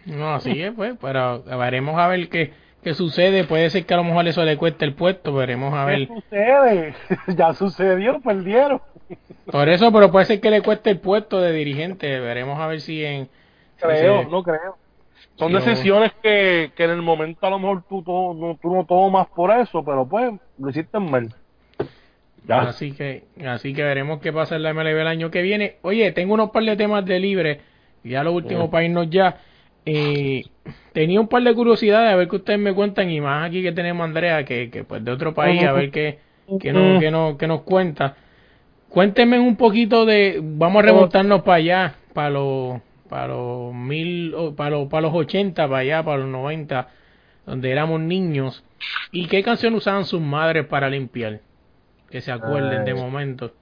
No, así es, pues, pero veremos a ver qué, qué sucede. Puede ser que a lo mejor eso le cueste el puesto, veremos a ver. ¿Qué sucede? [laughs] ya sucedió, perdieron. [laughs] Por eso, pero puede ser que le cueste el puesto de dirigente. Veremos a ver si en... Creo, no creo. Son decisiones que, que en el momento a lo mejor tú, no, tú no tomas por eso, pero pues lo hiciste mal. Ya. Así que, así que veremos qué pasa en la MLB el año que viene. Oye, tengo unos par de temas de libre, ya lo último para irnos ya. Eh, tenía un par de curiosidades a ver qué ustedes me cuentan y más aquí que tenemos a Andrea, que, que pues de otro país, a ver qué, qué, nos, qué, nos, qué nos cuenta. Cuéntenme un poquito de, vamos a remontarnos para allá, para los para los mil, para los, para los 80, para allá, para los 90, donde éramos niños. ¿Y qué canción usaban sus madres para limpiar? Que se acuerden de momento.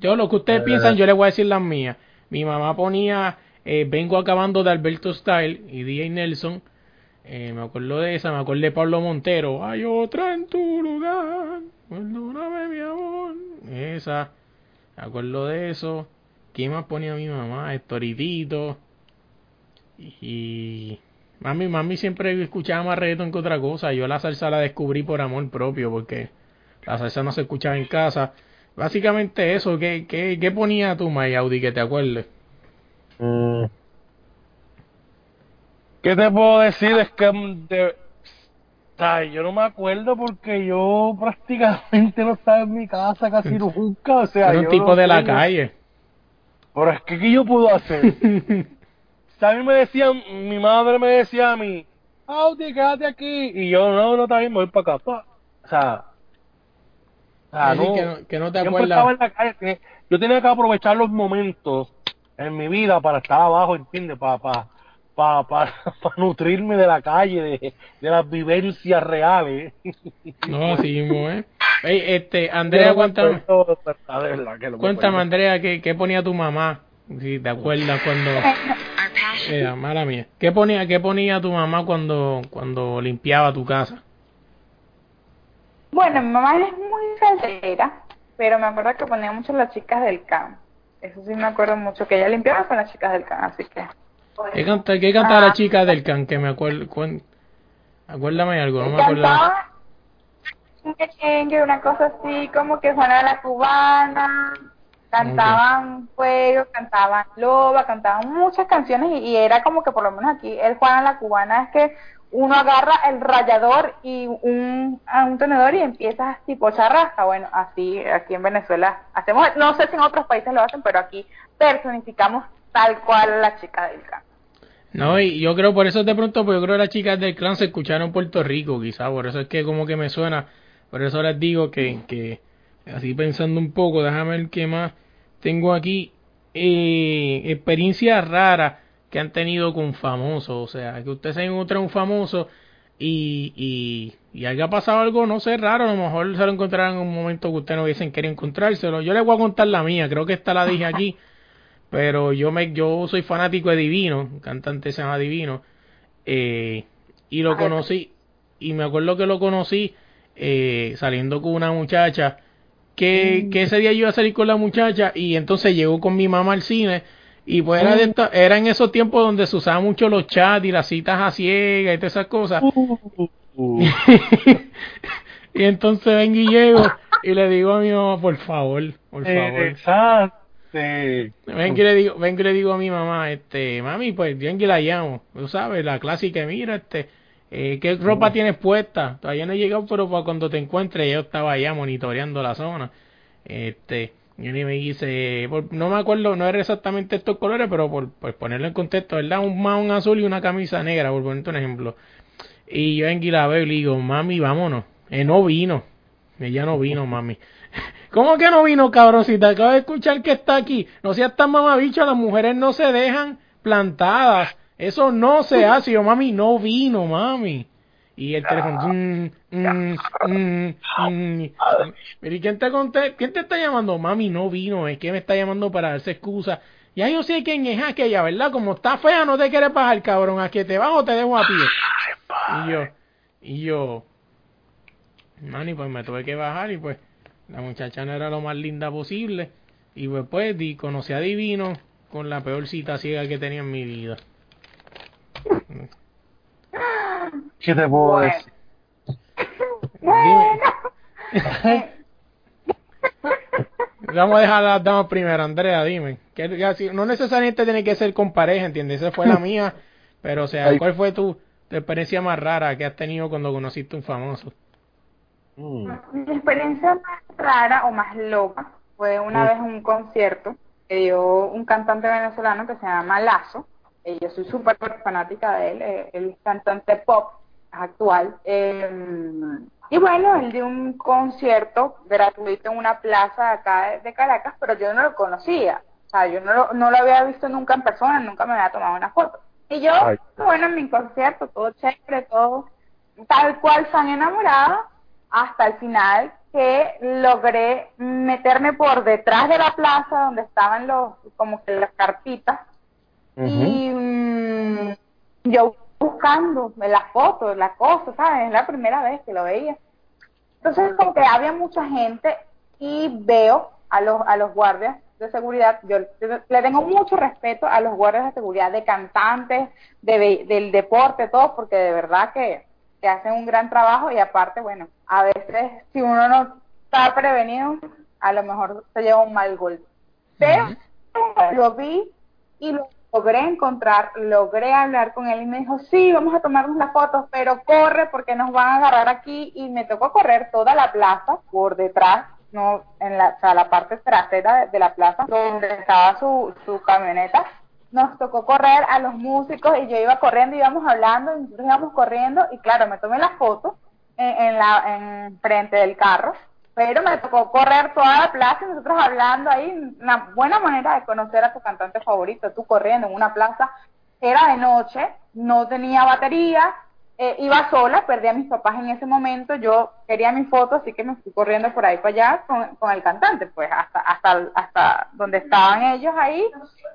Yo lo que ustedes piensan, yo les voy a decir las mías. Mi mamá ponía eh, Vengo acabando de Alberto Style y DJ Nelson. Eh, me acuerdo de esa, me acuerdo de Pablo Montero. Hay otra en tu lugar. Perdóname, mi amor. Esa. Me acuerdo de eso. ¿Quién más ponía mi mamá? Estoritito. Y. Mami, mami siempre escuchaba más reggaeton que otra cosa. Yo la salsa la descubrí por amor propio porque la salsa no se escuchaba en casa. Básicamente eso. ¿Qué, qué, qué ponía tú, Audi, que te acuerdes? Mm. ¿Qué te puedo decir? Es que mm, de, ay, yo no me acuerdo porque yo [laughs] prácticamente no estaba en mi casa casi nunca. O sea, Era un yo tipo no de la tengo- calle. Pero es que, ¿qué yo puedo hacer? [laughs] O sea, a mí me decían, mi madre me decía a mí, Audi, quédate aquí. Y yo, no, no, me voy para acá. pa. O sea, o sea, Así no, que, no, que no te acuerdas. en la calle. que Yo tenía que aprovechar los momentos en mi vida para estar abajo, ¿entiendes? Para para para [laughs] para nutrirme de la calle, de, de las vivencias reales. [laughs] No, mismo, ¿eh? Ey, este, Andrea, cuéntame, cuéntame. Andrea, ¿qué, qué ponía tu mamá? Si te acuerdas cuando... Eh, mala mía. ¿Qué ponía, qué ponía tu mamá cuando, cuando limpiaba tu casa? Bueno, mi mamá es muy salsera, pero me acuerdo que ponía mucho las chicas del camp. Eso sí me acuerdo mucho, que ella limpiaba con las chicas del camp, así que... ¿Qué canta, qué cantaba la Ah. chica del can? Que me acuerdo... Acuérdame algo, no me acuerdo. Una cosa así, como que Juana la Cubana, cantaban Fuego, cantaban Loba, cantaban muchas canciones y, y era como que por lo menos aquí el Juana la Cubana es que uno agarra el rallador y un, a un tenedor y empiezas tipo charrasca. Bueno, así aquí en Venezuela hacemos, no sé si en otros países lo hacen, pero aquí personificamos tal cual la chica del campo. No, y yo creo, por eso de pronto, pues yo creo que las chicas del clan se escucharon en Puerto Rico, quizá, por eso es que como que me suena, por eso les digo que, que así pensando un poco, déjame ver qué más tengo aquí, eh, experiencias raras que han tenido con famosos, o sea, que usted se encuentra un famoso y, y, y haya pasado algo, no sé, raro, a lo mejor se lo encontraron en un momento que usted no hubiesen querido encontrárselo. Yo les voy a contar la mía, creo que esta la dije aquí, [laughs] pero yo me yo soy fanático de Divino, un cantante se llama Divino, eh, y lo Ay. conocí, y me acuerdo que lo conocí eh, saliendo con una muchacha, que, que ese día yo iba a salir con la muchacha, y entonces llegó con mi mamá al cine, y pues era, de esta- era en esos tiempos donde se usaban mucho los chats y las citas a ciegas y todas esas cosas. Uh, [laughs] y entonces vengo y llego y le digo a mi mamá, por favor, por eh, favor. exacto. Vengo y le digo, vengo y le digo a mi mamá, este, mami, pues bien que la llamo, tú sabes, la clásica, mira, este, eh, ¿qué ropa tienes puesta? Todavía no he llegado, pero para cuando te encuentre, yo estaba allá monitoreando la zona. Este, y él me dice, por- no me acuerdo, no era exactamente estos colores, pero por, por ponerlo en contexto, ¿verdad? Un maón azul y una camisa negra, por ponerte un ejemplo. Y yo la veo y le digo, mami, vámonos. Eh, no vino. Ella no vino, [laughs] mami. ¿Cómo que no vino, cabrón? Si te acabo de escuchar que está aquí. No seas tan mamabicho, las mujeres no se dejan plantadas. Eso no se [laughs] hace. Yo, mami, no vino, mami. Y el teléfono. mm, mm, mm, mm. Pero ¿y quién te, conté? ¿quién te está llamando? Mami, no vino. Es que me está llamando para darse excusa. Ya yo sé quién es aquella, ¿verdad? Como está fea, no te quieres bajar, cabrón. A que te bajo, te dejo a pie. Y yo, y yo, Mani, pues me tuve que bajar y pues la muchacha no era lo más linda posible. Y pues, pues di, conocí a Divino con la peor cita ciega que tenía en mi vida. ¿Qué te puedo Bueno. decir? [laughs] Dime. [laughs] Vamos a dejar a las damas primero, Andrea, dime. No necesariamente tiene que ser con pareja, ¿entiendes? Esa fue la [laughs] mía. Pero, o sea. ¿cuál fue tu, tu experiencia más rara que has tenido cuando conociste un famoso? Mm. Mi experiencia más rara o más loca fue una Mm. vez en un concierto que dio un cantante venezolano que se llama Lazo. Eh, yo soy súper fanática de él. eh, él es cantante pop actual. Eh, y bueno, él dio un concierto gratuito en una plaza acá de, de Caracas, pero yo no lo conocía. O sea, yo no lo, no lo había visto nunca en persona, nunca me había tomado una foto. Y yo, Ay. bueno, en mi concierto, todo chévere, todo tal cual se han enamorado hasta el final que logré meterme por detrás de la plaza donde estaban los como que las carpitas y mm, yo buscando las fotos, las cosas, ¿sabes? Es la primera vez que lo veía. Entonces como que había mucha gente y veo a los, a los guardias de seguridad, yo le tengo mucho respeto a los guardias de seguridad, de cantantes, de, del deporte, todo, porque de verdad que, que hacen un gran trabajo y aparte, bueno, a veces si uno no está prevenido, a lo mejor se lleva un mal golpe. Pero lo vi y lo logré encontrar, logré hablar con él y me dijo, sí, vamos a tomarnos las fotos, pero corre porque nos van a agarrar aquí y me tocó correr toda la plaza por detrás no en la, o la parte trasera de, la plaza donde estaba su, su camioneta. Nos tocó correr a los músicos y yo iba corriendo íbamos hablando y nosotros íbamos corriendo y claro me tomé la foto en, la en frente del carro pero me tocó correr toda la plaza y nosotros hablando ahí una buena manera de conocer a tu cantante favorito tú corriendo en una plaza era de noche no tenía batería eh, iba sola, perdí a mis papás en ese momento, yo quería mi foto, así que me fui corriendo por ahí para allá con, con el cantante, pues hasta, hasta, hasta donde estaban ellos ahí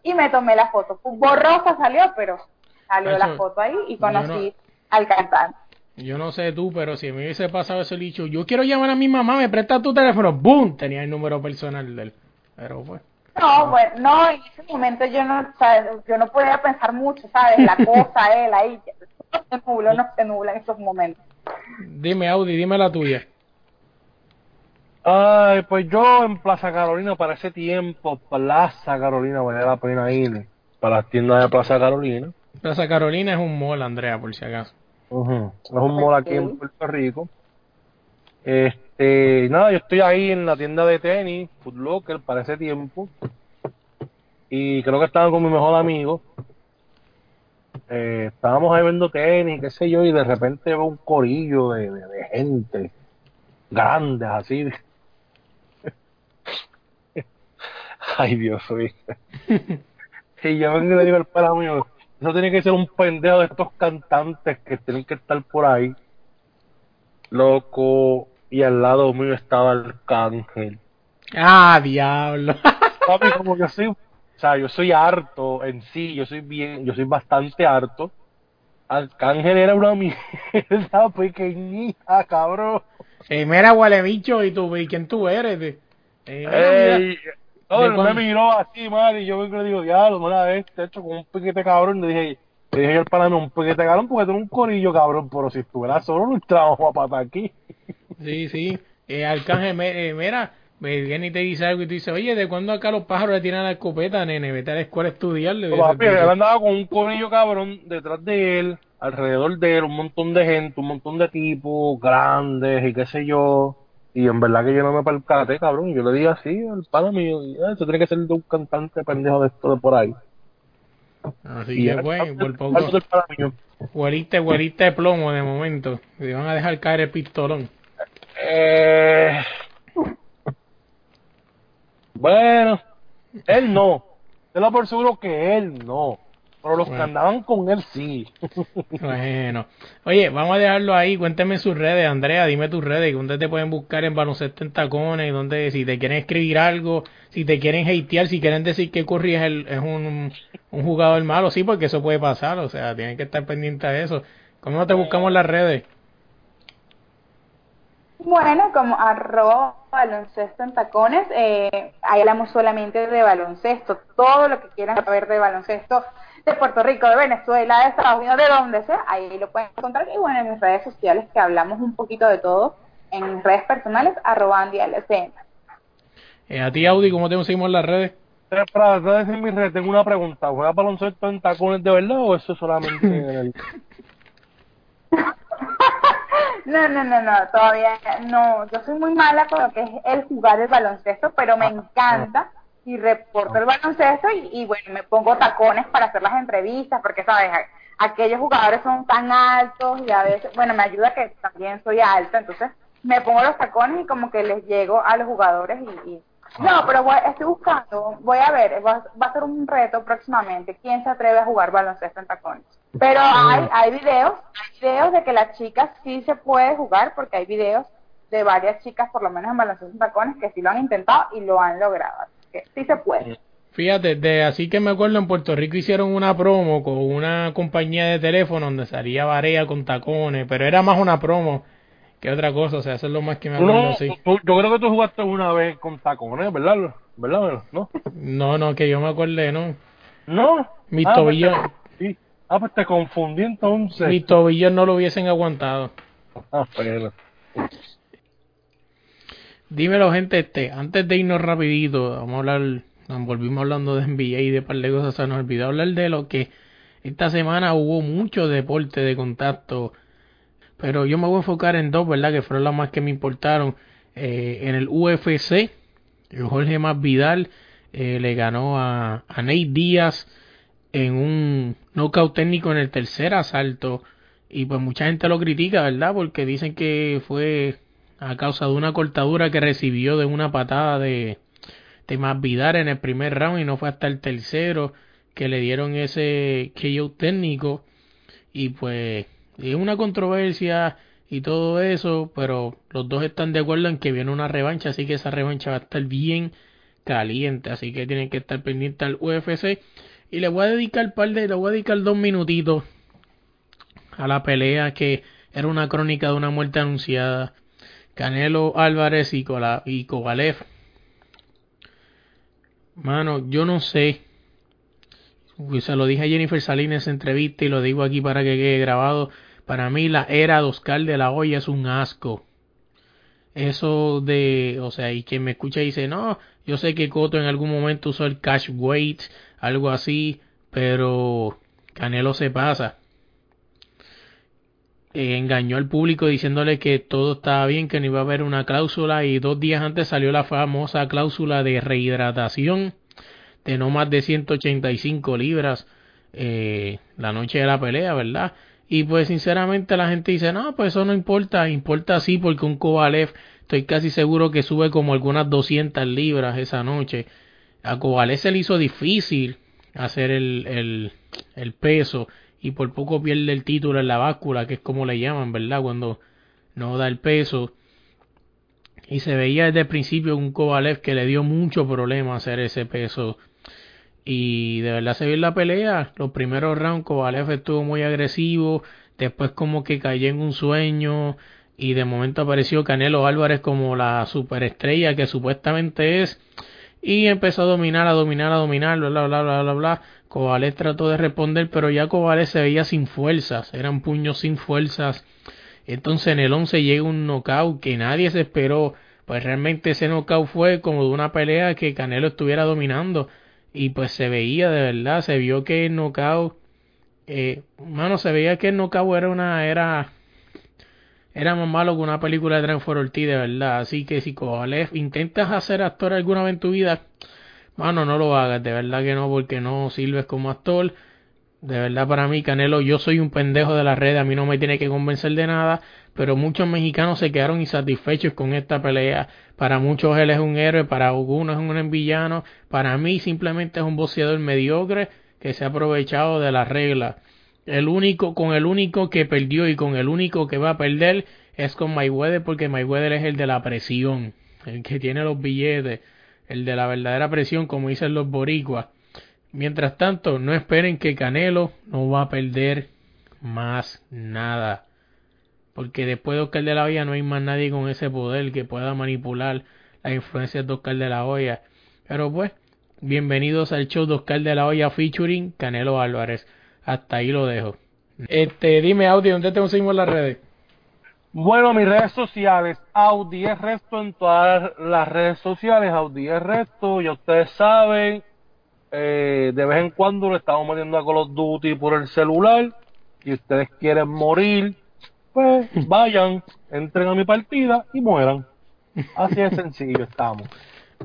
y me tomé la foto. Borrosa salió, pero salió la foto ahí y conocí al cantante. Yo no sé tú, pero si me hubiese pasado ese dicho, yo quiero llamar a mi mamá, me presta tu teléfono, ¡boom! Tenía el número personal de él. Pero pues. No, bueno, no, en ese momento yo no, yo no podía pensar mucho, ¿sabes? La cosa, [laughs] él ahí, no se nubla, no se nubla en esos momentos. Dime, Audi, dime la tuya. Ay, pues yo en Plaza Carolina para ese tiempo, Plaza Carolina, valía la pena ir para las tiendas de Plaza Carolina. Plaza Carolina es un mall, Andrea, por si acaso. Es un mall aquí en Puerto Rico. Este, nada, yo estoy ahí en la tienda de tenis, Foot Locker, para ese tiempo. Y creo que estaba con mi mejor amigo. Eh, estábamos ahí viendo tenis, qué sé yo, y de repente veo un corillo de, de, gente grandes así. [laughs] Ay, Dios mío. [laughs] y yo vengo y le digo al para mío, eso tiene que ser un pendejo de estos cantantes que tienen que estar por ahí. Loco, y al lado mío estaba el cángel. Ah, diablo. [laughs] Papi, como yo soy o sea, yo soy harto en sí, yo soy bien, yo soy bastante harto. Arcángel era una [laughs] mierda pequeñita, cabrón. Eh, mira, huele bicho, ¿y tú, y quién tú eres? De, eh, no, me miró así, madre, y yo me digo, diablo, una vez, te hecho con un piquete cabrón, le dije, le dije yo al pana un piquete cabrón, porque tú eres un corillo cabrón, pero si estuviera solo, no entramos a pata aquí. [laughs] Sí, sí, eh, Arcángel, eh, mira, me viene y te dice algo y tú dices, oye, ¿de cuándo acá los pájaros le tiran la escopeta, nene? Vete a la escuela a estudiar. No, papi, él andaba con un corillo cabrón detrás de él, alrededor de él, un montón de gente, un montón de tipos grandes y qué sé yo. Y en verdad que yo no me percaté, cabrón. Yo le dije así al padre mío, ah, eso tiene que ser de un cantante pendejo de esto de por ahí. Así que bueno, por poco. Hueliste, hueliste de plomo de momento. Te van a dejar caer el pistolón. Eh... Bueno, él no. Te lo por seguro que él no. Pero los que andaban con él sí. [laughs] bueno. Oye, vamos a dejarlo ahí. Cuénteme sus redes, Andrea. Dime tus redes. ¿Dónde te pueden buscar en baloncesto en tacones? ¿Dónde, si te quieren escribir algo, si te quieren hatear, si quieren decir que Curry es, el, es un, un jugador malo. Sí, porque eso puede pasar. O sea, tienen que estar pendientes de eso. ¿Cómo te buscamos las redes? Bueno, como arroba baloncesto en tacones, eh, ahí hablamos solamente de baloncesto, todo lo que quieran saber de baloncesto de Puerto Rico, de Venezuela, de Estados Unidos, de donde sea, ahí lo pueden encontrar. Y bueno, en mis redes sociales que hablamos un poquito de todo, en mis redes personales, arroba andialcn. Eh, a ti, Audi, ¿cómo te conseguimos en las redes? Para decir mi red, tengo una pregunta. ¿Juega baloncesto en tacones de verdad o eso solamente en el... [laughs] No, no, no, no, todavía no. Yo soy muy mala con lo que es el jugar el baloncesto, pero me encanta y reporto el baloncesto y, bueno, me pongo tacones para hacer las entrevistas, porque, ¿sabes? Aquellos jugadores son tan altos y a veces, bueno, me ayuda que también soy alta, entonces me pongo los tacones y como que les llego a los jugadores y... no, pero estoy buscando, voy a ver, va, va a ser un reto próximamente. ¿Quién se atreve a jugar baloncesto en tacones? Pero hay, hay videos, hay videos de que las chicas sí se puede jugar, porque hay videos de varias chicas, por lo menos en baloncesto en tacones, que sí lo han intentado y lo han logrado. Que sí se puede. Fíjate, de así que me acuerdo en Puerto Rico hicieron una promo con una compañía de teléfono donde salía Varea con tacones, pero era más una promo que otra cosa, o sea, eso es lo más que me acuerdo, No, sí. yo creo que tú jugaste una vez con tacones, ¿verdad? ¿Verdad? ¿No? No, no, que yo me acuerde, no. ¿No? Mis Ah, pues tobillos, te- sí. Ah, pues te confundí entonces. mis tobillos no lo hubiesen aguantado. Ah, pero... Dímelo, gente, este, antes de irnos rapidito, vamos a hablar, volvimos hablando de NBA y de par de cosas, se nos olvidó hablar de lo que esta semana hubo mucho deporte de contacto, pero yo me voy a enfocar en dos, ¿verdad? Que fueron las más que me importaron. Eh, en el UFC, Jorge Masvidal eh, le ganó a, a Nate Díaz en un knockout técnico en el tercer asalto. Y pues mucha gente lo critica, ¿verdad? Porque dicen que fue a causa de una cortadura que recibió de una patada de, de Masvidal en el primer round y no fue hasta el tercero que le dieron ese KO técnico. Y pues es una controversia y todo eso, pero los dos están de acuerdo en que viene una revancha, así que esa revancha va a estar bien caliente, así que tienen que estar pendientes al UFC. Y le voy a dedicar par de, le voy a dedicar dos minutitos a la pelea que era una crónica de una muerte anunciada. Canelo Álvarez y, Kola-. Mano, yo no sé. Se lo dije a Jennifer Salinas en entrevista y lo digo aquí para que quede grabado. Para mí la era de Oscar de la Hoya es un asco. Eso de, o sea, y quien me escucha dice, no, yo sé que Coto en algún momento usó el cash weight, algo así, pero Canelo se pasa. Eh, engañó al público diciéndole que todo estaba bien, que no iba a haber una cláusula y dos días antes salió la famosa cláusula de rehidratación de no más de 185 libras eh, la noche de la pelea, ¿verdad? Y pues sinceramente la gente dice, no, pues eso no importa, importa sí porque un Kovalev estoy casi seguro que sube como algunas 200 libras esa noche. A Kovalev se le hizo difícil hacer el, el, el peso y por poco pierde el título en la báscula, que es como le llaman, ¿verdad? Cuando no da el peso. Y se veía desde el principio un Kovalev que le dio mucho problema hacer ese peso. Y de verdad se vio en la pelea. Los primeros rounds Kovalev estuvo muy agresivo. Después como que cayó en un sueño. Y de momento apareció Canelo Álvarez como la superestrella que supuestamente es. Y empezó a dominar, a dominar, a dominar, bla, bla, bla, bla, bla, bla. Kovalev trató de responder, pero ya Kovalev se veía sin fuerzas. Eran puños sin fuerzas. Entonces en el 11 llega un knockout que nadie se esperó. Pues realmente ese knockout fue como de una pelea que Canelo estuviera dominando. Y pues se veía de verdad, se vio que el knockout, eh, mano, se veía que el knockout era una, era, era más malo que una película de Transfor Ortiz, de verdad. Así que si Kovalev intentas hacer actor alguna vez en tu vida, mano, no lo hagas, de verdad que no, porque no sirves como actor. De verdad para mí, Canelo, yo soy un pendejo de la red, a mí no me tiene que convencer de nada, pero muchos mexicanos se quedaron insatisfechos con esta pelea. Para muchos él es un héroe, para algunos es un villano, para mí simplemente es un boxeador mediocre que se ha aprovechado de las reglas. El único, con el único que perdió y con el único que va a perder es con Mayweather, porque Mayweather es el de la presión, el que tiene los billetes, el de la verdadera presión, como dicen los boricuas. Mientras tanto, no esperen que Canelo no va a perder más nada. Porque después de Oscar de la Hoya no hay más nadie con ese poder que pueda manipular las influencias de Oscar de la Hoya. Pero pues, bienvenidos al show de Oscar de la Hoya featuring Canelo Álvarez. Hasta ahí lo dejo. Este, dime Audi, ¿dónde te conseguimos las redes? Bueno, mis redes sociales, Audi es Resto en todas las redes sociales, Audi es Resto, ya ustedes saben, eh, de vez en cuando le estamos metiendo a Call of Duty por el celular, si ustedes quieren morir, pues [laughs] vayan, entren a mi partida y mueran. Así de sencillo estamos.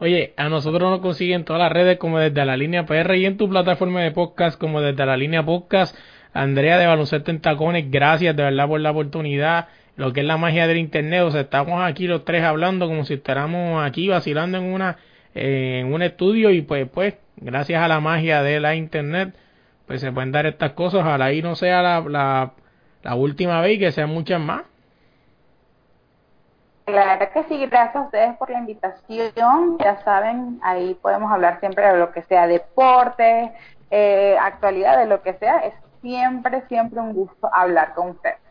Oye, a nosotros nos consiguen todas las redes como desde la línea PR y en tu plataforma de podcast como desde la línea podcast. Andrea de Baloncesto en Tacones, gracias de verdad por la oportunidad. Lo que es la magia del internet, o sea, estamos aquí los tres hablando como si estuviéramos aquí vacilando en una eh, en un estudio y pues pues gracias a la magia de la internet pues se pueden dar estas cosas. Ojalá y no sea la, la, la última vez y que sean muchas más. La verdad que sí, gracias a ustedes por la invitación. Ya saben, ahí podemos hablar siempre de lo que sea deporte, eh, actualidad, de lo que sea. Es siempre, siempre un gusto hablar con ustedes.